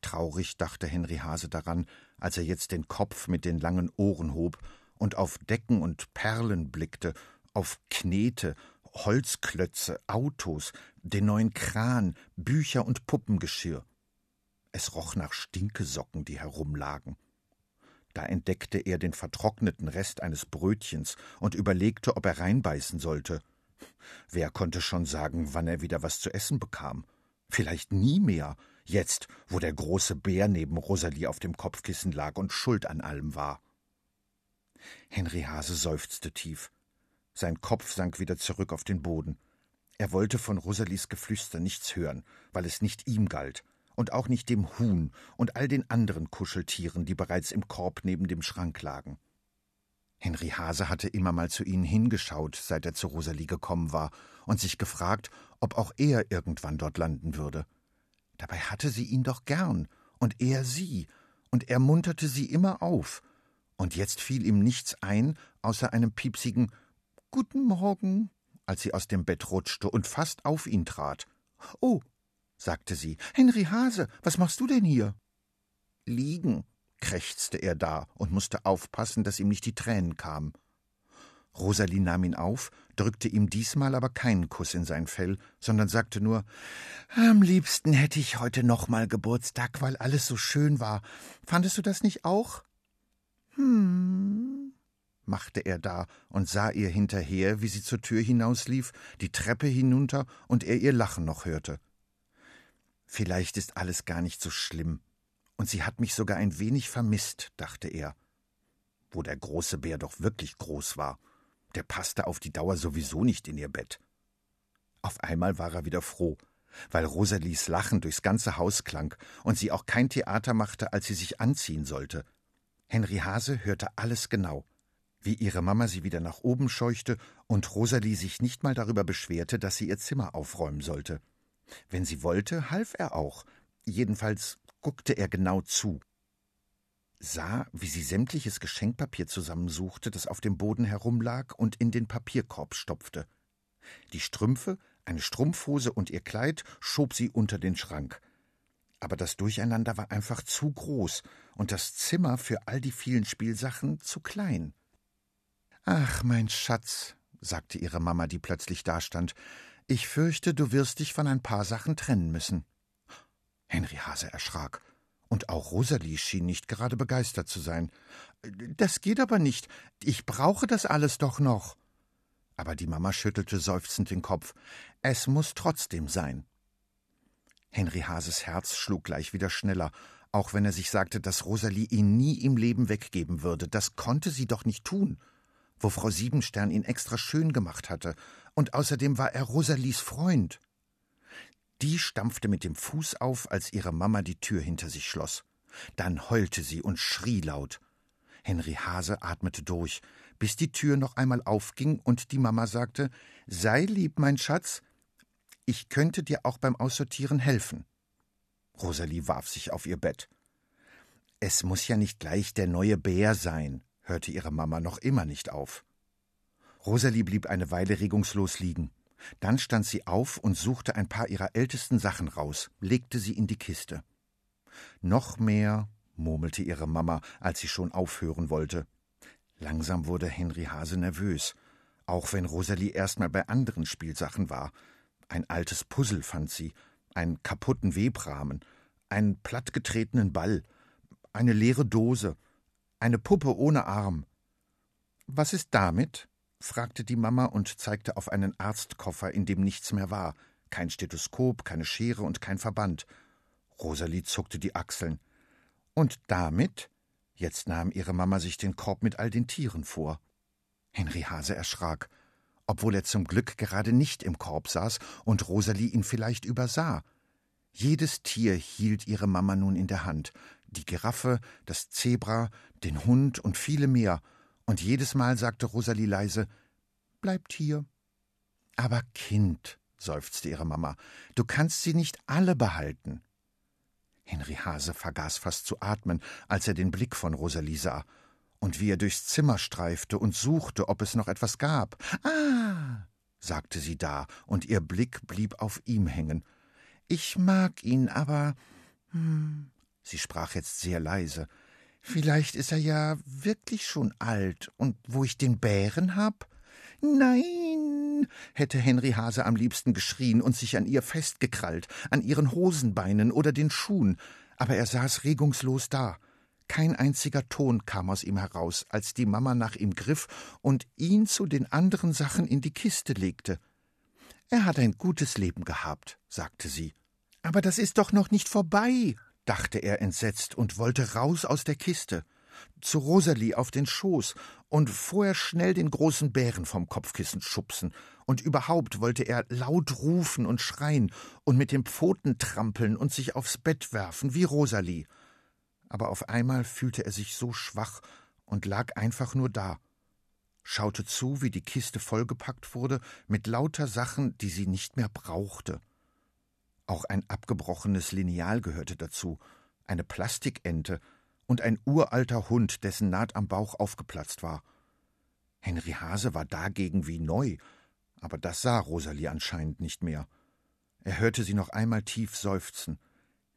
Traurig dachte Henry Hase daran, als er jetzt den Kopf mit den langen Ohren hob und auf Decken und Perlen blickte, auf Knete, Holzklötze, Autos, den neuen Kran, Bücher und Puppengeschirr. Es roch nach Stinkesocken, die herumlagen. Da entdeckte er den vertrockneten Rest eines Brötchens und überlegte, ob er reinbeißen sollte. Wer konnte schon sagen, wann er wieder was zu essen bekam? Vielleicht nie mehr, jetzt, wo der große Bär neben Rosalie auf dem Kopfkissen lag und schuld an allem war. Henry Hase seufzte tief. Sein Kopf sank wieder zurück auf den Boden. Er wollte von Rosalies Geflüster nichts hören, weil es nicht ihm galt, und auch nicht dem Huhn und all den anderen Kuscheltieren, die bereits im Korb neben dem Schrank lagen. Henry Hase hatte immer mal zu ihnen hingeschaut, seit er zu Rosalie gekommen war, und sich gefragt, ob auch er irgendwann dort landen würde. Dabei hatte sie ihn doch gern, und er sie, und er munterte sie immer auf, und jetzt fiel ihm nichts ein, außer einem piepsigen Guten Morgen, als sie aus dem Bett rutschte und fast auf ihn trat. Oh, sagte sie. Henry Hase, was machst du denn hier? Liegen, krächzte er da und musste aufpassen, dass ihm nicht die Tränen kamen. Rosalie nahm ihn auf, drückte ihm diesmal aber keinen Kuss in sein Fell, sondern sagte nur Am liebsten hätte ich heute noch mal Geburtstag, weil alles so schön war. Fandest du das nicht auch? Hm, machte er da und sah ihr hinterher, wie sie zur Tür hinauslief, die Treppe hinunter und er ihr Lachen noch hörte. Vielleicht ist alles gar nicht so schlimm. Und sie hat mich sogar ein wenig vermisst, dachte er. Wo der große Bär doch wirklich groß war. Der passte auf die Dauer sowieso nicht in ihr Bett. Auf einmal war er wieder froh, weil Rosalies Lachen durchs ganze Haus klang und sie auch kein Theater machte, als sie sich anziehen sollte. Henry Hase hörte alles genau, wie ihre Mama sie wieder nach oben scheuchte und Rosalie sich nicht mal darüber beschwerte, dass sie ihr Zimmer aufräumen sollte. Wenn sie wollte, half er auch. Jedenfalls guckte er genau zu. Sah, wie sie sämtliches Geschenkpapier zusammensuchte, das auf dem Boden herumlag, und in den Papierkorb stopfte. Die Strümpfe, eine Strumpfhose und ihr Kleid schob sie unter den Schrank. Aber das Durcheinander war einfach zu groß und das Zimmer für all die vielen Spielsachen zu klein. Ach, mein Schatz, sagte ihre Mama, die plötzlich dastand, ich fürchte, du wirst dich von ein paar Sachen trennen müssen. Henry Hase erschrak. Und auch Rosalie schien nicht gerade begeistert zu sein. Das geht aber nicht. Ich brauche das alles doch noch. Aber die Mama schüttelte seufzend den Kopf. Es muss trotzdem sein. Henry Hases Herz schlug gleich wieder schneller, auch wenn er sich sagte, dass Rosalie ihn nie im Leben weggeben würde. Das konnte sie doch nicht tun. Wo Frau Siebenstern ihn extra schön gemacht hatte, und außerdem war er Rosalies Freund. Die stampfte mit dem Fuß auf, als ihre Mama die Tür hinter sich schloss. Dann heulte sie und schrie laut. Henry Hase atmete durch, bis die Tür noch einmal aufging und die Mama sagte: Sei lieb, mein Schatz, ich könnte dir auch beim Aussortieren helfen. Rosalie warf sich auf ihr Bett. Es muss ja nicht gleich der neue Bär sein, hörte ihre Mama noch immer nicht auf. Rosalie blieb eine Weile regungslos liegen. Dann stand sie auf und suchte ein paar ihrer ältesten Sachen raus, legte sie in die Kiste. Noch mehr, murmelte ihre Mama, als sie schon aufhören wollte. Langsam wurde Henry Hase nervös, auch wenn Rosalie erstmal bei anderen Spielsachen war. Ein altes Puzzle fand sie, einen kaputten Webrahmen, einen plattgetretenen Ball, eine leere Dose, eine Puppe ohne Arm. Was ist damit? fragte die Mama und zeigte auf einen Arztkoffer, in dem nichts mehr war, kein Stethoskop, keine Schere und kein Verband. Rosalie zuckte die Achseln. Und damit? Jetzt nahm ihre Mama sich den Korb mit all den Tieren vor. Henry Hase erschrak, obwohl er zum Glück gerade nicht im Korb saß und Rosalie ihn vielleicht übersah. Jedes Tier hielt ihre Mama nun in der Hand. die Giraffe, das Zebra, den Hund und viele mehr, und jedes Mal sagte Rosalie leise Bleibt hier. Aber Kind, seufzte ihre Mama, du kannst sie nicht alle behalten. Henry Hase vergaß fast zu atmen, als er den Blick von Rosalie sah, und wie er durchs Zimmer streifte und suchte, ob es noch etwas gab. Ah, sagte sie da, und ihr Blick blieb auf ihm hängen. Ich mag ihn, aber. Hm, sie sprach jetzt sehr leise. Vielleicht ist er ja wirklich schon alt, und wo ich den Bären hab? Nein, hätte Henry Hase am liebsten geschrien und sich an ihr festgekrallt, an ihren Hosenbeinen oder den Schuhen, aber er saß regungslos da. Kein einziger Ton kam aus ihm heraus, als die Mama nach ihm griff und ihn zu den anderen Sachen in die Kiste legte. Er hat ein gutes Leben gehabt, sagte sie. Aber das ist doch noch nicht vorbei, dachte er entsetzt und wollte raus aus der Kiste zu Rosalie auf den Schoß und vorher schnell den großen Bären vom Kopfkissen schubsen, und überhaupt wollte er laut rufen und schreien und mit den Pfoten trampeln und sich aufs Bett werfen wie Rosalie. Aber auf einmal fühlte er sich so schwach und lag einfach nur da, schaute zu, wie die Kiste vollgepackt wurde mit lauter Sachen, die sie nicht mehr brauchte. Auch ein abgebrochenes Lineal gehörte dazu, eine Plastikente, und ein uralter Hund, dessen Naht am Bauch aufgeplatzt war. Henry Hase war dagegen wie neu, aber das sah Rosalie anscheinend nicht mehr. Er hörte sie noch einmal tief seufzen.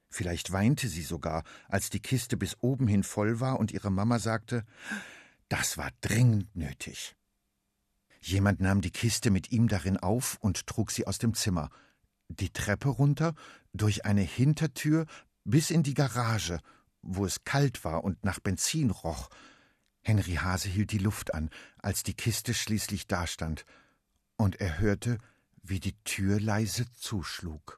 Vielleicht weinte sie sogar, als die Kiste bis oben hin voll war und ihre Mama sagte, das war dringend nötig. Jemand nahm die Kiste mit ihm darin auf und trug sie aus dem Zimmer, die Treppe runter, durch eine Hintertür bis in die Garage wo es kalt war und nach Benzin roch. Henry Hase hielt die Luft an, als die Kiste schließlich dastand, und er hörte, wie die Tür leise zuschlug.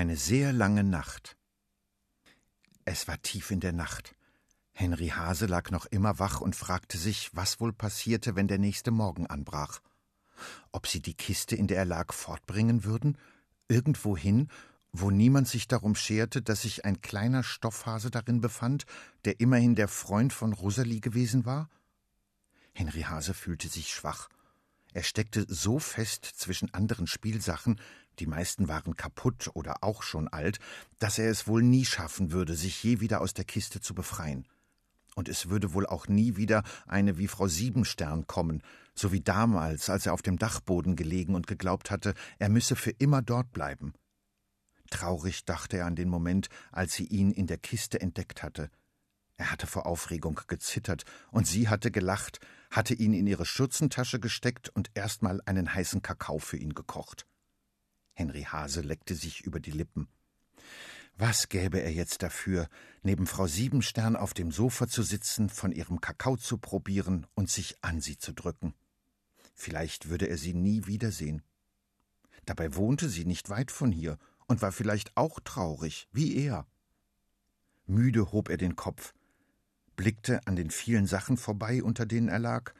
Eine sehr lange Nacht. Es war tief in der Nacht. Henry Hase lag noch immer wach und fragte sich, was wohl passierte, wenn der nächste Morgen anbrach. Ob sie die Kiste, in der er lag, fortbringen würden, irgendwohin, wo niemand sich darum scherte, dass sich ein kleiner Stoffhase darin befand, der immerhin der Freund von Rosalie gewesen war? Henry Hase fühlte sich schwach. Er steckte so fest zwischen anderen Spielsachen, die meisten waren kaputt oder auch schon alt, dass er es wohl nie schaffen würde, sich je wieder aus der Kiste zu befreien. Und es würde wohl auch nie wieder eine wie Frau Siebenstern kommen, so wie damals, als er auf dem Dachboden gelegen und geglaubt hatte, er müsse für immer dort bleiben. Traurig dachte er an den Moment, als sie ihn in der Kiste entdeckt hatte. Er hatte vor Aufregung gezittert, und sie hatte gelacht, hatte ihn in ihre Schürzentasche gesteckt und erstmal einen heißen Kakao für ihn gekocht. Henry Hase leckte sich über die Lippen. Was gäbe er jetzt dafür, neben Frau Siebenstern auf dem Sofa zu sitzen, von ihrem Kakao zu probieren und sich an sie zu drücken? Vielleicht würde er sie nie wiedersehen. Dabei wohnte sie nicht weit von hier und war vielleicht auch traurig, wie er. Müde hob er den Kopf, blickte an den vielen Sachen vorbei, unter denen er lag.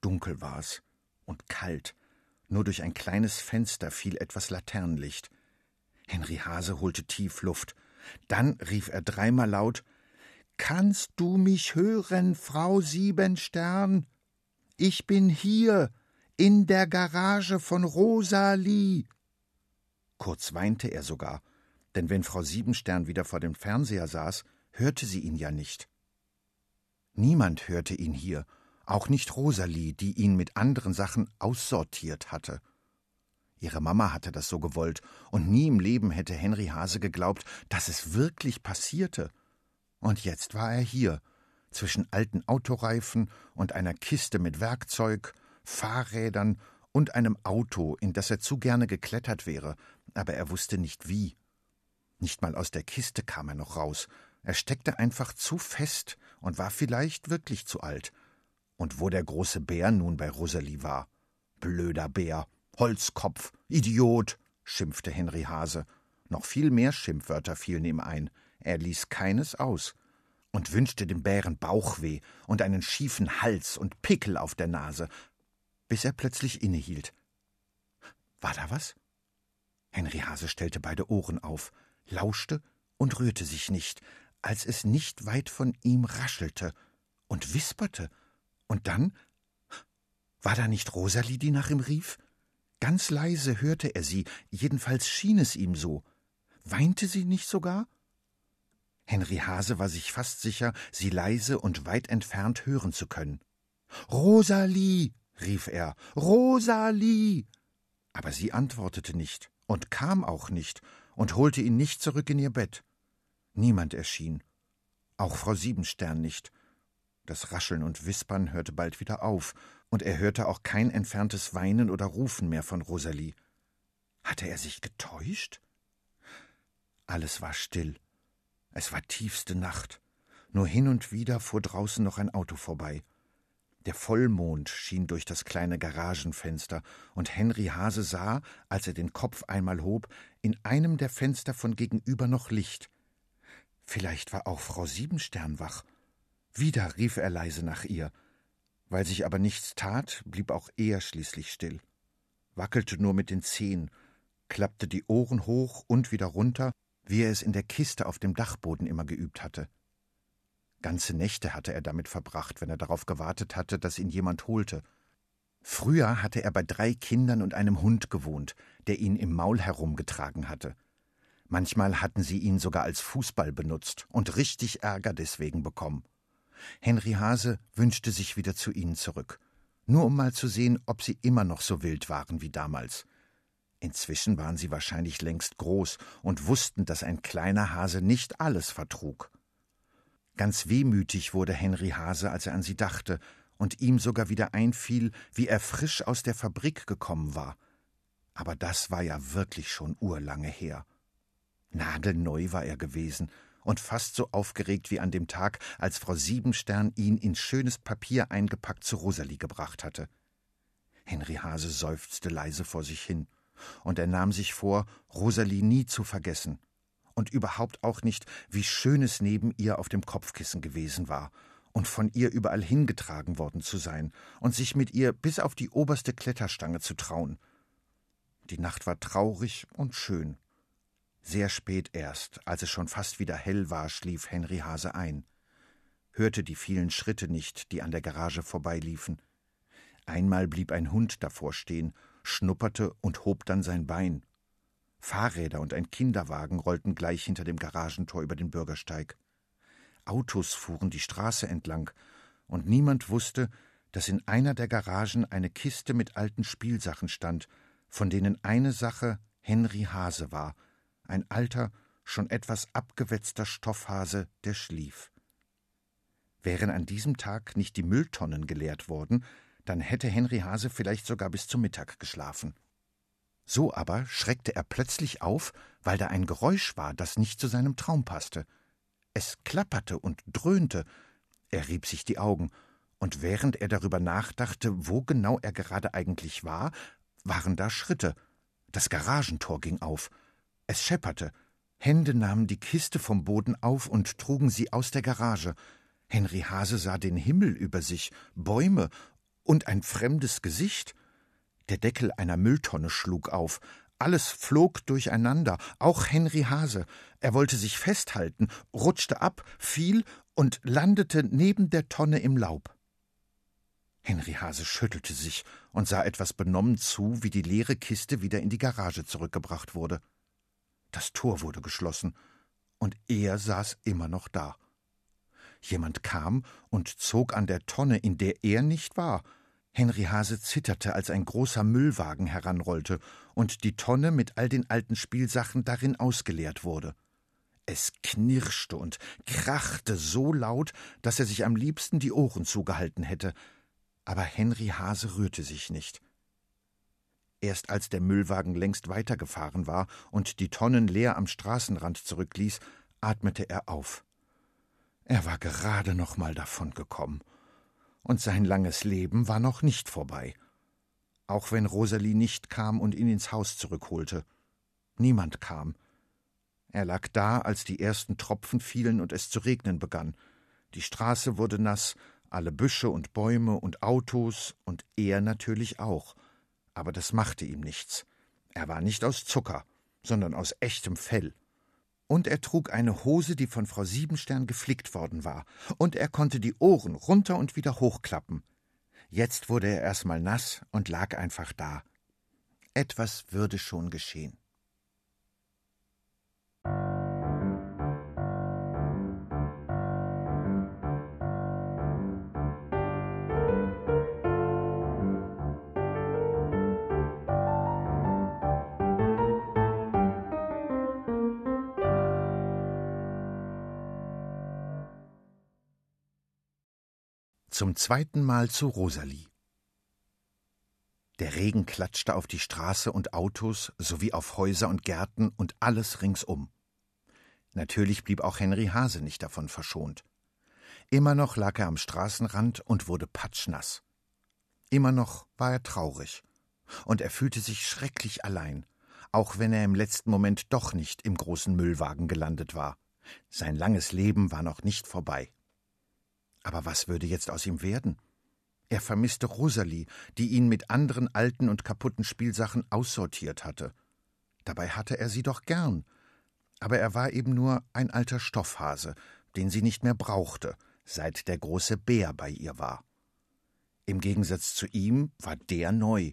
Dunkel war es und kalt, nur durch ein kleines Fenster fiel etwas Laternenlicht. Henry Hase holte tief Luft. Dann rief er dreimal laut Kannst du mich hören, Frau Siebenstern? Ich bin hier, in der Garage von Rosalie. Kurz weinte er sogar, denn wenn Frau Siebenstern wieder vor dem Fernseher saß, hörte sie ihn ja nicht. Niemand hörte ihn hier, auch nicht Rosalie, die ihn mit anderen Sachen aussortiert hatte. Ihre Mama hatte das so gewollt, und nie im Leben hätte Henry Hase geglaubt, dass es wirklich passierte. Und jetzt war er hier, zwischen alten Autoreifen und einer Kiste mit Werkzeug, Fahrrädern und einem Auto, in das er zu gerne geklettert wäre, aber er wusste nicht wie. Nicht mal aus der Kiste kam er noch raus. Er steckte einfach zu fest und war vielleicht wirklich zu alt, und wo der große Bär nun bei Rosalie war. Blöder Bär, Holzkopf, Idiot, schimpfte Henry Hase. Noch viel mehr Schimpfwörter fielen ihm ein. Er ließ keines aus und wünschte dem Bären Bauchweh und einen schiefen Hals und Pickel auf der Nase, bis er plötzlich innehielt. War da was? Henry Hase stellte beide Ohren auf, lauschte und rührte sich nicht, als es nicht weit von ihm raschelte und wisperte. Und dann war da nicht Rosalie, die nach ihm rief? Ganz leise hörte er sie, jedenfalls schien es ihm so. Weinte sie nicht sogar? Henry Hase war sich fast sicher, sie leise und weit entfernt hören zu können. Rosalie, rief er, Rosalie. Aber sie antwortete nicht und kam auch nicht und holte ihn nicht zurück in ihr Bett. Niemand erschien, auch Frau Siebenstern nicht. Das Rascheln und Wispern hörte bald wieder auf, und er hörte auch kein entferntes Weinen oder Rufen mehr von Rosalie. Hatte er sich getäuscht? Alles war still. Es war tiefste Nacht. Nur hin und wieder fuhr draußen noch ein Auto vorbei. Der Vollmond schien durch das kleine Garagenfenster, und Henry Hase sah, als er den Kopf einmal hob, in einem der Fenster von gegenüber noch Licht. Vielleicht war auch Frau Siebenstern wach. Wieder rief er leise nach ihr. Weil sich aber nichts tat, blieb auch er schließlich still, wackelte nur mit den Zehen, klappte die Ohren hoch und wieder runter, wie er es in der Kiste auf dem Dachboden immer geübt hatte. Ganze Nächte hatte er damit verbracht, wenn er darauf gewartet hatte, dass ihn jemand holte. Früher hatte er bei drei Kindern und einem Hund gewohnt, der ihn im Maul herumgetragen hatte. Manchmal hatten sie ihn sogar als Fußball benutzt und richtig Ärger deswegen bekommen. Henry Hase wünschte sich wieder zu ihnen zurück, nur um mal zu sehen, ob sie immer noch so wild waren wie damals. Inzwischen waren sie wahrscheinlich längst groß und wussten, dass ein kleiner Hase nicht alles vertrug. Ganz wehmütig wurde Henry Hase, als er an sie dachte, und ihm sogar wieder einfiel, wie er frisch aus der Fabrik gekommen war. Aber das war ja wirklich schon urlange her. Nagelneu war er gewesen und fast so aufgeregt wie an dem Tag, als Frau Siebenstern ihn in schönes Papier eingepackt zu Rosalie gebracht hatte. Henry Hase seufzte leise vor sich hin, und er nahm sich vor, Rosalie nie zu vergessen und überhaupt auch nicht, wie schön es neben ihr auf dem Kopfkissen gewesen war und von ihr überall hingetragen worden zu sein und sich mit ihr bis auf die oberste Kletterstange zu trauen. Die Nacht war traurig und schön. Sehr spät erst, als es schon fast wieder hell war, schlief Henry Hase ein, hörte die vielen Schritte nicht, die an der Garage vorbeiliefen. Einmal blieb ein Hund davor stehen, schnupperte und hob dann sein Bein Fahrräder und ein Kinderwagen rollten gleich hinter dem Garagentor über den Bürgersteig. Autos fuhren die Straße entlang, und niemand wusste, dass in einer der Garagen eine Kiste mit alten Spielsachen stand, von denen eine Sache Henry Hase war, ein alter, schon etwas abgewetzter Stoffhase, der schlief. Wären an diesem Tag nicht die Mülltonnen geleert worden, dann hätte Henry Hase vielleicht sogar bis zum Mittag geschlafen. So aber schreckte er plötzlich auf, weil da ein Geräusch war, das nicht zu seinem Traum passte. Es klapperte und dröhnte. Er rieb sich die Augen, und während er darüber nachdachte, wo genau er gerade eigentlich war, waren da Schritte. Das Garagentor ging auf. Es schepperte. Hände nahmen die Kiste vom Boden auf und trugen sie aus der Garage. Henry Hase sah den Himmel über sich, Bäume und ein fremdes Gesicht. Der Deckel einer Mülltonne schlug auf. Alles flog durcheinander, auch Henry Hase. Er wollte sich festhalten, rutschte ab, fiel und landete neben der Tonne im Laub. Henry Hase schüttelte sich und sah etwas benommen zu, wie die leere Kiste wieder in die Garage zurückgebracht wurde. Das Tor wurde geschlossen, und er saß immer noch da. Jemand kam und zog an der Tonne, in der er nicht war, Henry Hase zitterte, als ein großer Müllwagen heranrollte und die Tonne mit all den alten Spielsachen darin ausgeleert wurde. Es knirschte und krachte so laut, dass er sich am liebsten die Ohren zugehalten hätte, aber Henry Hase rührte sich nicht. Erst als der Müllwagen längst weitergefahren war und die Tonnen leer am Straßenrand zurückließ, atmete er auf. Er war gerade noch mal davon gekommen und sein langes Leben war noch nicht vorbei. auch wenn Rosalie nicht kam und ihn ins Haus zurückholte. Niemand kam. Er lag da, als die ersten Tropfen fielen und es zu regnen begann. Die Straße wurde nass, alle Büsche und Bäume und Autos und er natürlich auch. Aber das machte ihm nichts. Er war nicht aus Zucker, sondern aus echtem Fell. Und er trug eine Hose, die von Frau Siebenstern geflickt worden war, und er konnte die Ohren runter und wieder hochklappen. Jetzt wurde er erstmal nass und lag einfach da. Etwas würde schon geschehen. Zum zweiten Mal zu Rosalie. Der Regen klatschte auf die Straße und Autos sowie auf Häuser und Gärten und alles ringsum. Natürlich blieb auch Henry Hase nicht davon verschont. Immer noch lag er am Straßenrand und wurde patschnass. Immer noch war er traurig. Und er fühlte sich schrecklich allein, auch wenn er im letzten Moment doch nicht im großen Müllwagen gelandet war. Sein langes Leben war noch nicht vorbei. Aber was würde jetzt aus ihm werden? Er vermisste Rosalie, die ihn mit anderen alten und kaputten Spielsachen aussortiert hatte. Dabei hatte er sie doch gern. Aber er war eben nur ein alter Stoffhase, den sie nicht mehr brauchte, seit der große Bär bei ihr war. Im Gegensatz zu ihm war der neu.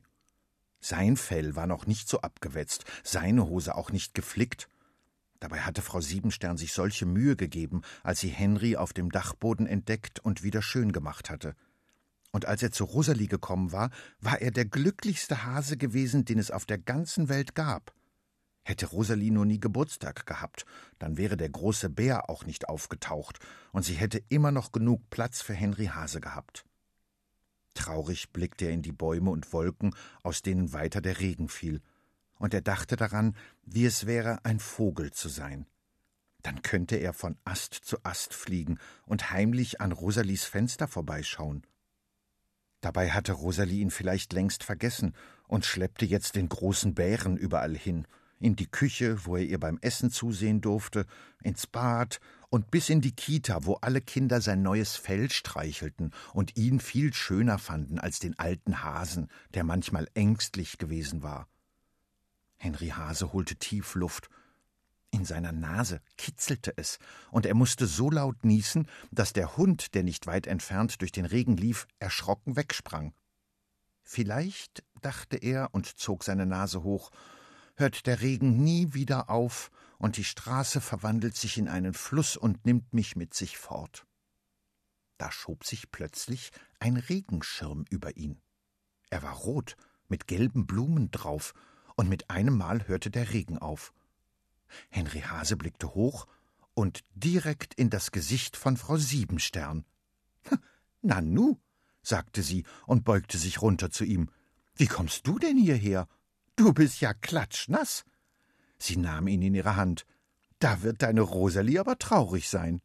Sein Fell war noch nicht so abgewetzt, seine Hose auch nicht geflickt, Dabei hatte Frau Siebenstern sich solche Mühe gegeben, als sie Henry auf dem Dachboden entdeckt und wieder schön gemacht hatte. Und als er zu Rosalie gekommen war, war er der glücklichste Hase gewesen, den es auf der ganzen Welt gab. Hätte Rosalie nur nie Geburtstag gehabt, dann wäre der große Bär auch nicht aufgetaucht, und sie hätte immer noch genug Platz für Henry Hase gehabt. Traurig blickte er in die Bäume und Wolken, aus denen weiter der Regen fiel, und er dachte daran, wie es wäre, ein Vogel zu sein. Dann könnte er von Ast zu Ast fliegen und heimlich an Rosalies Fenster vorbeischauen. Dabei hatte Rosalie ihn vielleicht längst vergessen und schleppte jetzt den großen Bären überall hin, in die Küche, wo er ihr beim Essen zusehen durfte, ins Bad und bis in die Kita, wo alle Kinder sein neues Fell streichelten und ihn viel schöner fanden als den alten Hasen, der manchmal ängstlich gewesen war. Henry Hase holte tief Luft. In seiner Nase kitzelte es, und er musste so laut niesen, dass der Hund, der nicht weit entfernt durch den Regen lief, erschrocken wegsprang. Vielleicht, dachte er und zog seine Nase hoch, hört der Regen nie wieder auf, und die Straße verwandelt sich in einen Fluss und nimmt mich mit sich fort. Da schob sich plötzlich ein Regenschirm über ihn. Er war rot, mit gelben Blumen drauf, und mit einem Mal hörte der Regen auf. Henry Hase blickte hoch und direkt in das Gesicht von Frau Siebenstern. Nanu, sagte sie und beugte sich runter zu ihm. Wie kommst du denn hierher? Du bist ja klatschnass. Sie nahm ihn in ihre Hand. Da wird deine Rosalie aber traurig sein.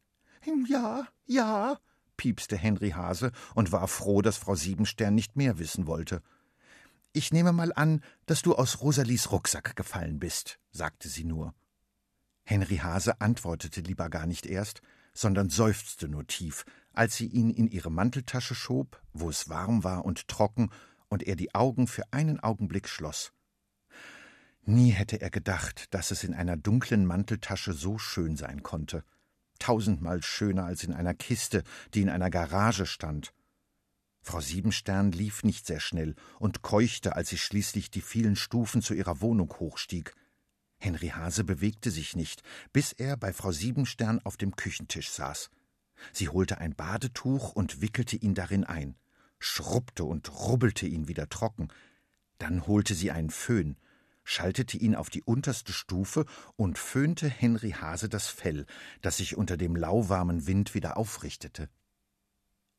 Ja, ja, piepste Henry Hase und war froh, dass Frau Siebenstern nicht mehr wissen wollte. Ich nehme mal an, dass du aus Rosalies Rucksack gefallen bist, sagte sie nur. Henry Hase antwortete lieber gar nicht erst, sondern seufzte nur tief, als sie ihn in ihre Manteltasche schob, wo es warm war und trocken, und er die Augen für einen Augenblick schloss. Nie hätte er gedacht, dass es in einer dunklen Manteltasche so schön sein konnte. Tausendmal schöner als in einer Kiste, die in einer Garage stand. Frau Siebenstern lief nicht sehr schnell und keuchte, als sie schließlich die vielen Stufen zu ihrer Wohnung hochstieg. Henry Hase bewegte sich nicht, bis er bei Frau Siebenstern auf dem Küchentisch saß. Sie holte ein Badetuch und wickelte ihn darin ein, schrubbte und rubbelte ihn wieder trocken. Dann holte sie einen Föhn, schaltete ihn auf die unterste Stufe und föhnte Henry Hase das Fell, das sich unter dem lauwarmen Wind wieder aufrichtete.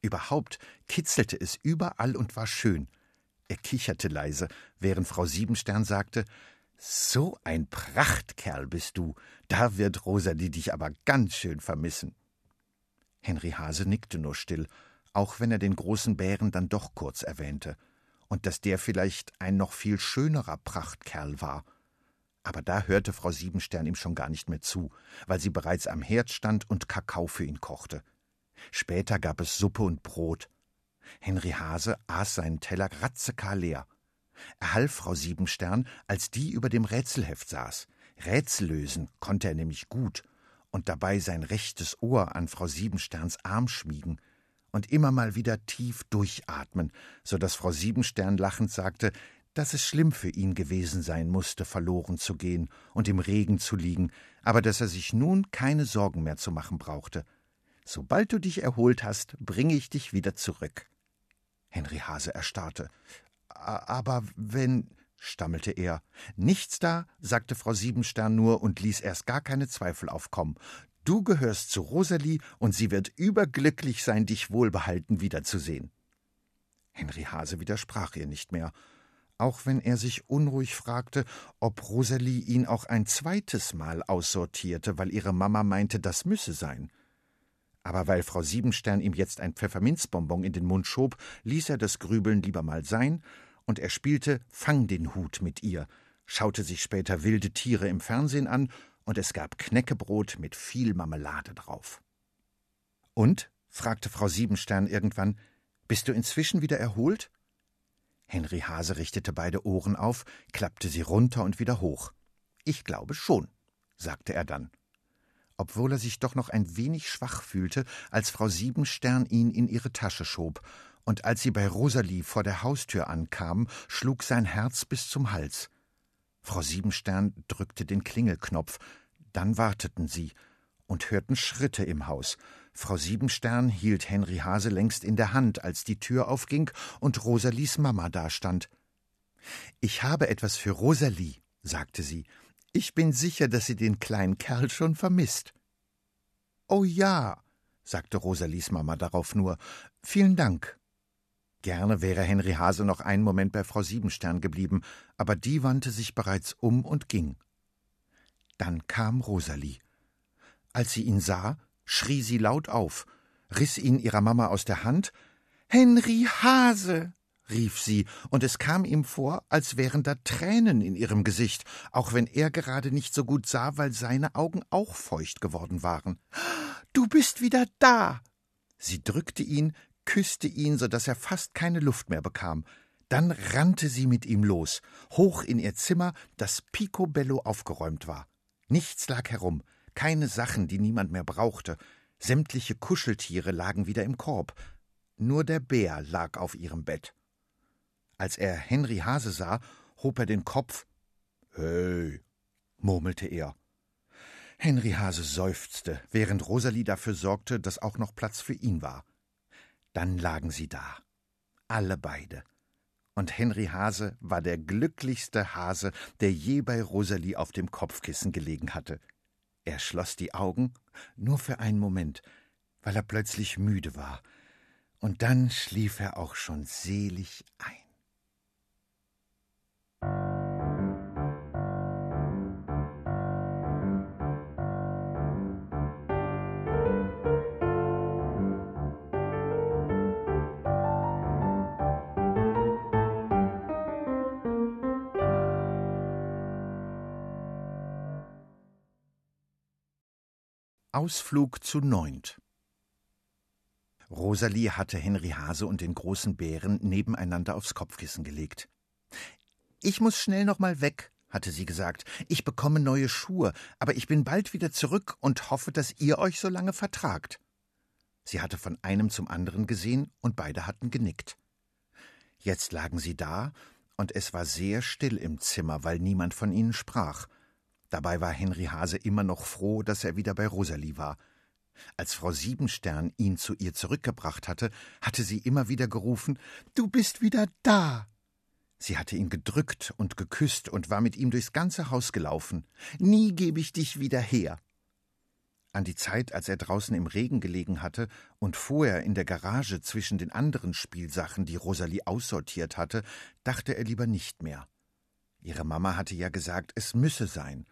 Überhaupt kitzelte es überall und war schön. Er kicherte leise, während Frau Siebenstern sagte So ein Prachtkerl bist du, da wird Rosalie dich aber ganz schön vermissen. Henry Hase nickte nur still, auch wenn er den großen Bären dann doch kurz erwähnte. und dass der vielleicht ein noch viel schönerer Prachtkerl war. Aber da hörte Frau Siebenstern ihm schon gar nicht mehr zu, weil sie bereits am Herd stand und Kakao für ihn kochte. Später gab es Suppe und Brot. Henry Hase aß seinen Teller ratzekar leer. Er half Frau Siebenstern, als die über dem Rätselheft saß. Rätsel lösen konnte er nämlich gut und dabei sein rechtes Ohr an Frau Siebensterns Arm schmiegen und immer mal wieder tief durchatmen, so dass Frau Siebenstern lachend sagte, dass es schlimm für ihn gewesen sein musste, verloren zu gehen und im Regen zu liegen, aber dass er sich nun keine Sorgen mehr zu machen brauchte. Sobald du dich erholt hast, bringe ich dich wieder zurück. Henry Hase erstarrte. Aber wenn, stammelte er. Nichts da, sagte Frau Siebenstern nur und ließ erst gar keine Zweifel aufkommen. Du gehörst zu Rosalie und sie wird überglücklich sein, dich wohlbehalten wiederzusehen. Henry Hase widersprach ihr nicht mehr auch wenn er sich unruhig fragte, ob Rosalie ihn auch ein zweites Mal aussortierte, weil ihre Mama meinte, das müsse sein. Aber weil Frau Siebenstern ihm jetzt ein Pfefferminzbonbon in den Mund schob, ließ er das Grübeln lieber mal sein, und er spielte Fang den Hut mit ihr, schaute sich später wilde Tiere im Fernsehen an, und es gab Knäckebrot mit viel Marmelade drauf. Und? fragte Frau Siebenstern irgendwann, bist du inzwischen wieder erholt? Henry Hase richtete beide Ohren auf, klappte sie runter und wieder hoch. Ich glaube schon, sagte er dann. Obwohl er sich doch noch ein wenig schwach fühlte, als Frau Siebenstern ihn in ihre Tasche schob, und als sie bei Rosalie vor der Haustür ankam, schlug sein Herz bis zum Hals. Frau Siebenstern drückte den Klingelknopf, dann warteten sie und hörten Schritte im Haus, Frau Siebenstern hielt Henry Hase längst in der Hand, als die Tür aufging und Rosalies Mama dastand. Ich habe etwas für Rosalie, sagte sie. Ich bin sicher, dass sie den kleinen Kerl schon vermisst. Oh ja, sagte Rosalies Mama darauf nur. Vielen Dank. Gerne wäre Henry Hase noch einen Moment bei Frau Siebenstern geblieben, aber die wandte sich bereits um und ging. Dann kam Rosalie. Als sie ihn sah, schrie sie laut auf, riß ihn ihrer Mama aus der Hand. Henry Hase! Rief sie, und es kam ihm vor, als wären da Tränen in ihrem Gesicht, auch wenn er gerade nicht so gut sah, weil seine Augen auch feucht geworden waren. Du bist wieder da! Sie drückte ihn, küsste ihn, so dass er fast keine Luft mehr bekam. Dann rannte sie mit ihm los, hoch in ihr Zimmer, das picobello aufgeräumt war. Nichts lag herum, keine Sachen, die niemand mehr brauchte. Sämtliche Kuscheltiere lagen wieder im Korb. Nur der Bär lag auf ihrem Bett. Als er Henry Hase sah, hob er den Kopf. Hey, murmelte er. Henry Hase seufzte, während Rosalie dafür sorgte, dass auch noch Platz für ihn war. Dann lagen sie da, alle beide. Und Henry Hase war der glücklichste Hase, der je bei Rosalie auf dem Kopfkissen gelegen hatte. Er schloss die Augen, nur für einen Moment, weil er plötzlich müde war, und dann schlief er auch schon selig ein. Ausflug zu Neunt. Rosalie hatte Henry Hase und den großen Bären nebeneinander aufs Kopfkissen gelegt. Ich muss schnell noch mal weg, hatte sie gesagt. Ich bekomme neue Schuhe, aber ich bin bald wieder zurück und hoffe, dass ihr euch so lange vertragt. Sie hatte von einem zum anderen gesehen und beide hatten genickt. Jetzt lagen sie da, und es war sehr still im Zimmer, weil niemand von ihnen sprach. Dabei war Henry Hase immer noch froh, dass er wieder bei Rosalie war. Als Frau Siebenstern ihn zu ihr zurückgebracht hatte, hatte sie immer wieder gerufen Du bist wieder da. Sie hatte ihn gedrückt und geküsst und war mit ihm durchs ganze Haus gelaufen. Nie gebe ich dich wieder her. An die Zeit, als er draußen im Regen gelegen hatte und vorher in der Garage zwischen den anderen Spielsachen, die Rosalie aussortiert hatte, dachte er lieber nicht mehr. Ihre Mama hatte ja gesagt, es müsse sein,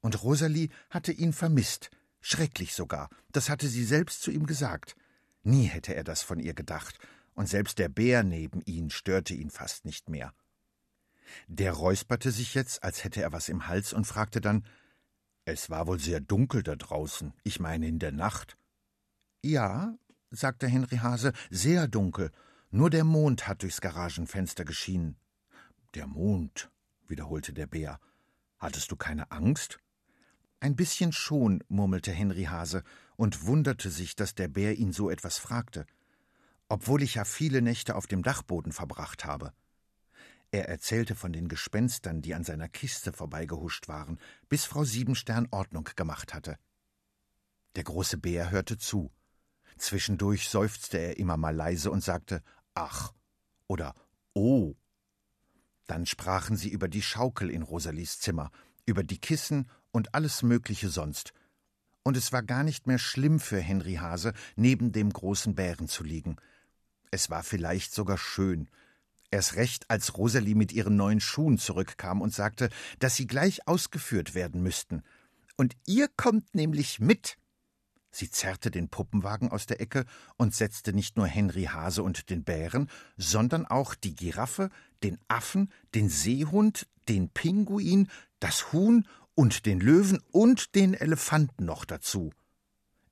und Rosalie hatte ihn vermisst, schrecklich sogar, das hatte sie selbst zu ihm gesagt. Nie hätte er das von ihr gedacht, und selbst der Bär neben ihn störte ihn fast nicht mehr. Der räusperte sich jetzt, als hätte er was im Hals, und fragte dann Es war wohl sehr dunkel da draußen, ich meine in der Nacht. Ja, sagte Henry Hase, sehr dunkel, nur der Mond hat durchs Garagenfenster geschienen. Der Mond, wiederholte der Bär. Hattest du keine Angst? Ein bisschen schon, murmelte Henry Hase und wunderte sich, dass der Bär ihn so etwas fragte, obwohl ich ja viele Nächte auf dem Dachboden verbracht habe. Er erzählte von den Gespenstern, die an seiner Kiste vorbeigehuscht waren, bis Frau Siebenstern Ordnung gemacht hatte. Der große Bär hörte zu. Zwischendurch seufzte er immer mal leise und sagte Ach oder Oh. Dann sprachen sie über die Schaukel in Rosalies Zimmer, über die Kissen und alles Mögliche sonst. Und es war gar nicht mehr schlimm für Henry Hase, neben dem großen Bären zu liegen. Es war vielleicht sogar schön. Erst recht, als Rosalie mit ihren neuen Schuhen zurückkam und sagte, dass sie gleich ausgeführt werden müssten. Und ihr kommt nämlich mit. Sie zerrte den Puppenwagen aus der Ecke und setzte nicht nur Henry Hase und den Bären, sondern auch die Giraffe, den Affen, den Seehund, den Pinguin, das Huhn und den Löwen und den Elefanten noch dazu.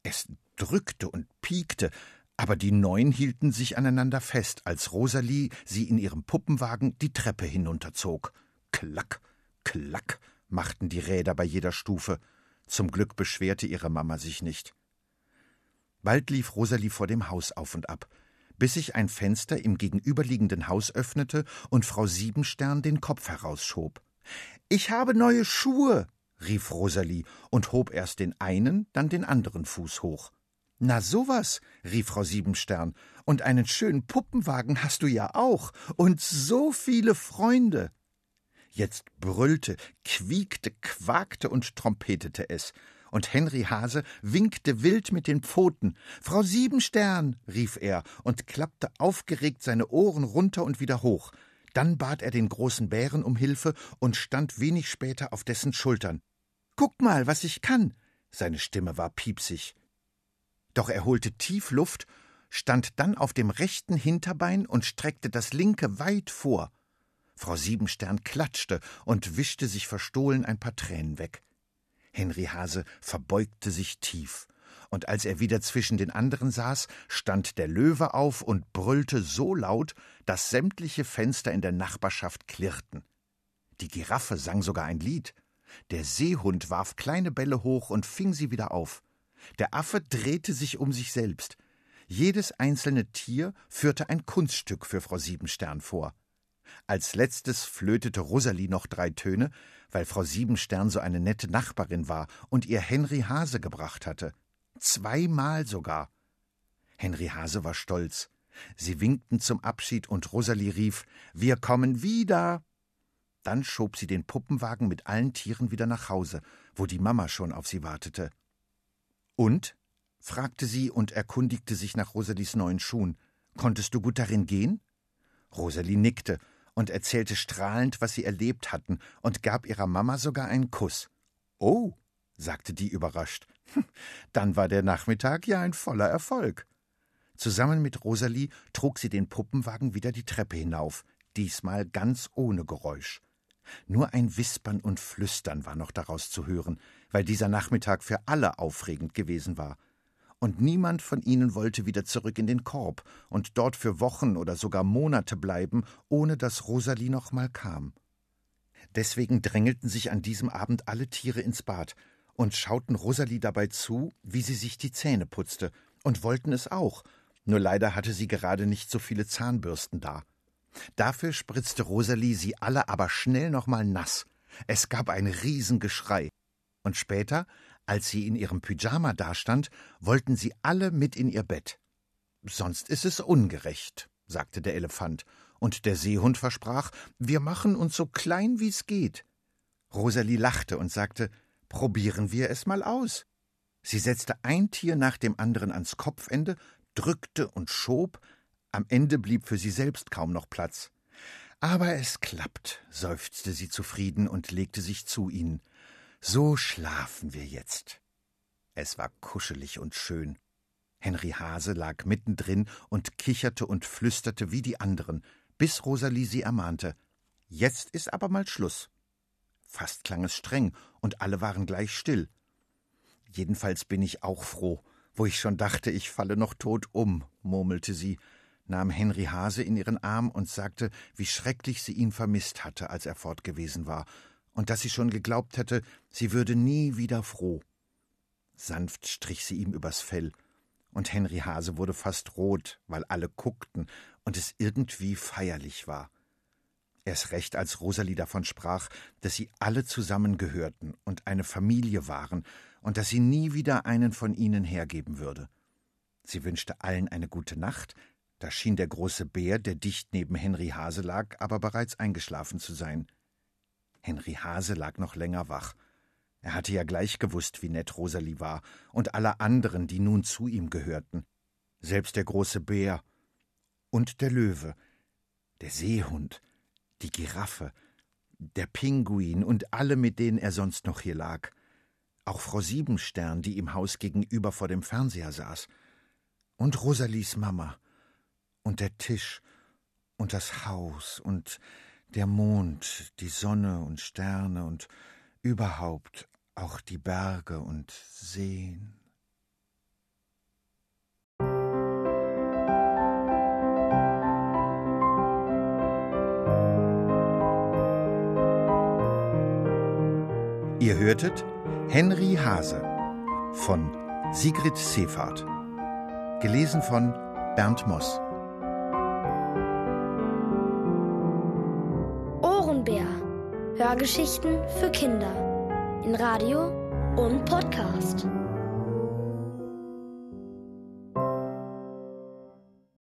Es drückte und piekte, aber die Neun hielten sich aneinander fest, als Rosalie sie in ihrem Puppenwagen die Treppe hinunterzog. Klack, klack machten die Räder bei jeder Stufe. Zum Glück beschwerte ihre Mama sich nicht. Bald lief Rosalie vor dem Haus auf und ab, bis sich ein Fenster im gegenüberliegenden Haus öffnete und Frau Siebenstern den Kopf herausschob. Ich habe neue Schuhe, rief Rosalie und hob erst den einen, dann den anderen Fuß hoch. Na sowas, rief Frau Siebenstern, und einen schönen Puppenwagen hast du ja auch, und so viele Freunde. Jetzt brüllte, quiekte, quakte und trompetete es, und Henry Hase winkte wild mit den Pfoten. Frau Siebenstern, rief er und klappte aufgeregt seine Ohren runter und wieder hoch. Dann bat er den großen Bären um Hilfe und stand wenig später auf dessen Schultern. Guck mal, was ich kann. Seine Stimme war piepsig. Doch er holte tief Luft, stand dann auf dem rechten Hinterbein und streckte das linke weit vor. Frau Siebenstern klatschte und wischte sich verstohlen ein paar Tränen weg. Henry Hase verbeugte sich tief und als er wieder zwischen den anderen saß, stand der Löwe auf und brüllte so laut, dass sämtliche Fenster in der Nachbarschaft klirrten. Die Giraffe sang sogar ein Lied. Der Seehund warf kleine Bälle hoch und fing sie wieder auf. Der Affe drehte sich um sich selbst. Jedes einzelne Tier führte ein Kunststück für Frau Siebenstern vor. Als letztes flötete Rosalie noch drei Töne, weil Frau Siebenstern so eine nette Nachbarin war und ihr Henry Hase gebracht hatte. Zweimal sogar. Henry Hase war stolz. Sie winkten zum Abschied und Rosalie rief: Wir kommen wieder. Dann schob sie den Puppenwagen mit allen Tieren wieder nach Hause, wo die Mama schon auf sie wartete. Und? fragte sie und erkundigte sich nach Rosalies neuen Schuhen. Konntest du gut darin gehen? Rosalie nickte und erzählte strahlend, was sie erlebt hatten, und gab ihrer Mama sogar einen Kuss. Oh, sagte die überrascht. Dann war der Nachmittag ja ein voller Erfolg. Zusammen mit Rosalie trug sie den Puppenwagen wieder die Treppe hinauf, diesmal ganz ohne Geräusch. Nur ein Wispern und Flüstern war noch daraus zu hören, weil dieser Nachmittag für alle aufregend gewesen war. Und niemand von ihnen wollte wieder zurück in den Korb und dort für Wochen oder sogar Monate bleiben, ohne dass Rosalie noch mal kam. Deswegen drängelten sich an diesem Abend alle Tiere ins Bad, und schauten Rosalie dabei zu, wie sie sich die Zähne putzte, und wollten es auch, nur leider hatte sie gerade nicht so viele Zahnbürsten da. Dafür spritzte Rosalie sie alle aber schnell nochmal nass. Es gab ein Riesengeschrei. Und später, als sie in ihrem Pyjama dastand, wollten sie alle mit in ihr Bett. Sonst ist es ungerecht, sagte der Elefant, und der Seehund versprach, wir machen uns so klein wie's geht. Rosalie lachte und sagte, Probieren wir es mal aus. Sie setzte ein Tier nach dem anderen ans Kopfende, drückte und schob, am Ende blieb für sie selbst kaum noch Platz. Aber es klappt, seufzte sie zufrieden und legte sich zu ihnen. So schlafen wir jetzt. Es war kuschelig und schön. Henry Hase lag mittendrin und kicherte und flüsterte wie die anderen, bis Rosalie sie ermahnte. Jetzt ist aber mal Schluss. Fast klang es streng, und alle waren gleich still. Jedenfalls bin ich auch froh, wo ich schon dachte, ich falle noch tot um, murmelte sie, nahm Henry Hase in ihren Arm und sagte, wie schrecklich sie ihn vermisst hatte, als er fort gewesen war, und dass sie schon geglaubt hätte, sie würde nie wieder froh. Sanft strich sie ihm übers Fell, und Henry Hase wurde fast rot, weil alle guckten und es irgendwie feierlich war. Erst recht, als Rosalie davon sprach, dass sie alle zusammengehörten und eine Familie waren und dass sie nie wieder einen von ihnen hergeben würde. Sie wünschte allen eine gute Nacht, da schien der große Bär, der dicht neben Henry Hase lag, aber bereits eingeschlafen zu sein. Henry Hase lag noch länger wach. Er hatte ja gleich gewusst, wie nett Rosalie war, und alle anderen, die nun zu ihm gehörten. Selbst der große Bär und der Löwe, der Seehund, die Giraffe, der Pinguin und alle, mit denen er sonst noch hier lag. Auch Frau Siebenstern, die im Haus gegenüber vor dem Fernseher saß. Und Rosalies Mama. Und der Tisch. Und das Haus. Und der Mond, die Sonne und Sterne und überhaupt auch die Berge und Seen. Ihr hörtet Henry Hase von Sigrid Seefahrt. Gelesen von Bernd Moss. Ohrenbär. Hörgeschichten für Kinder. In Radio und Podcast.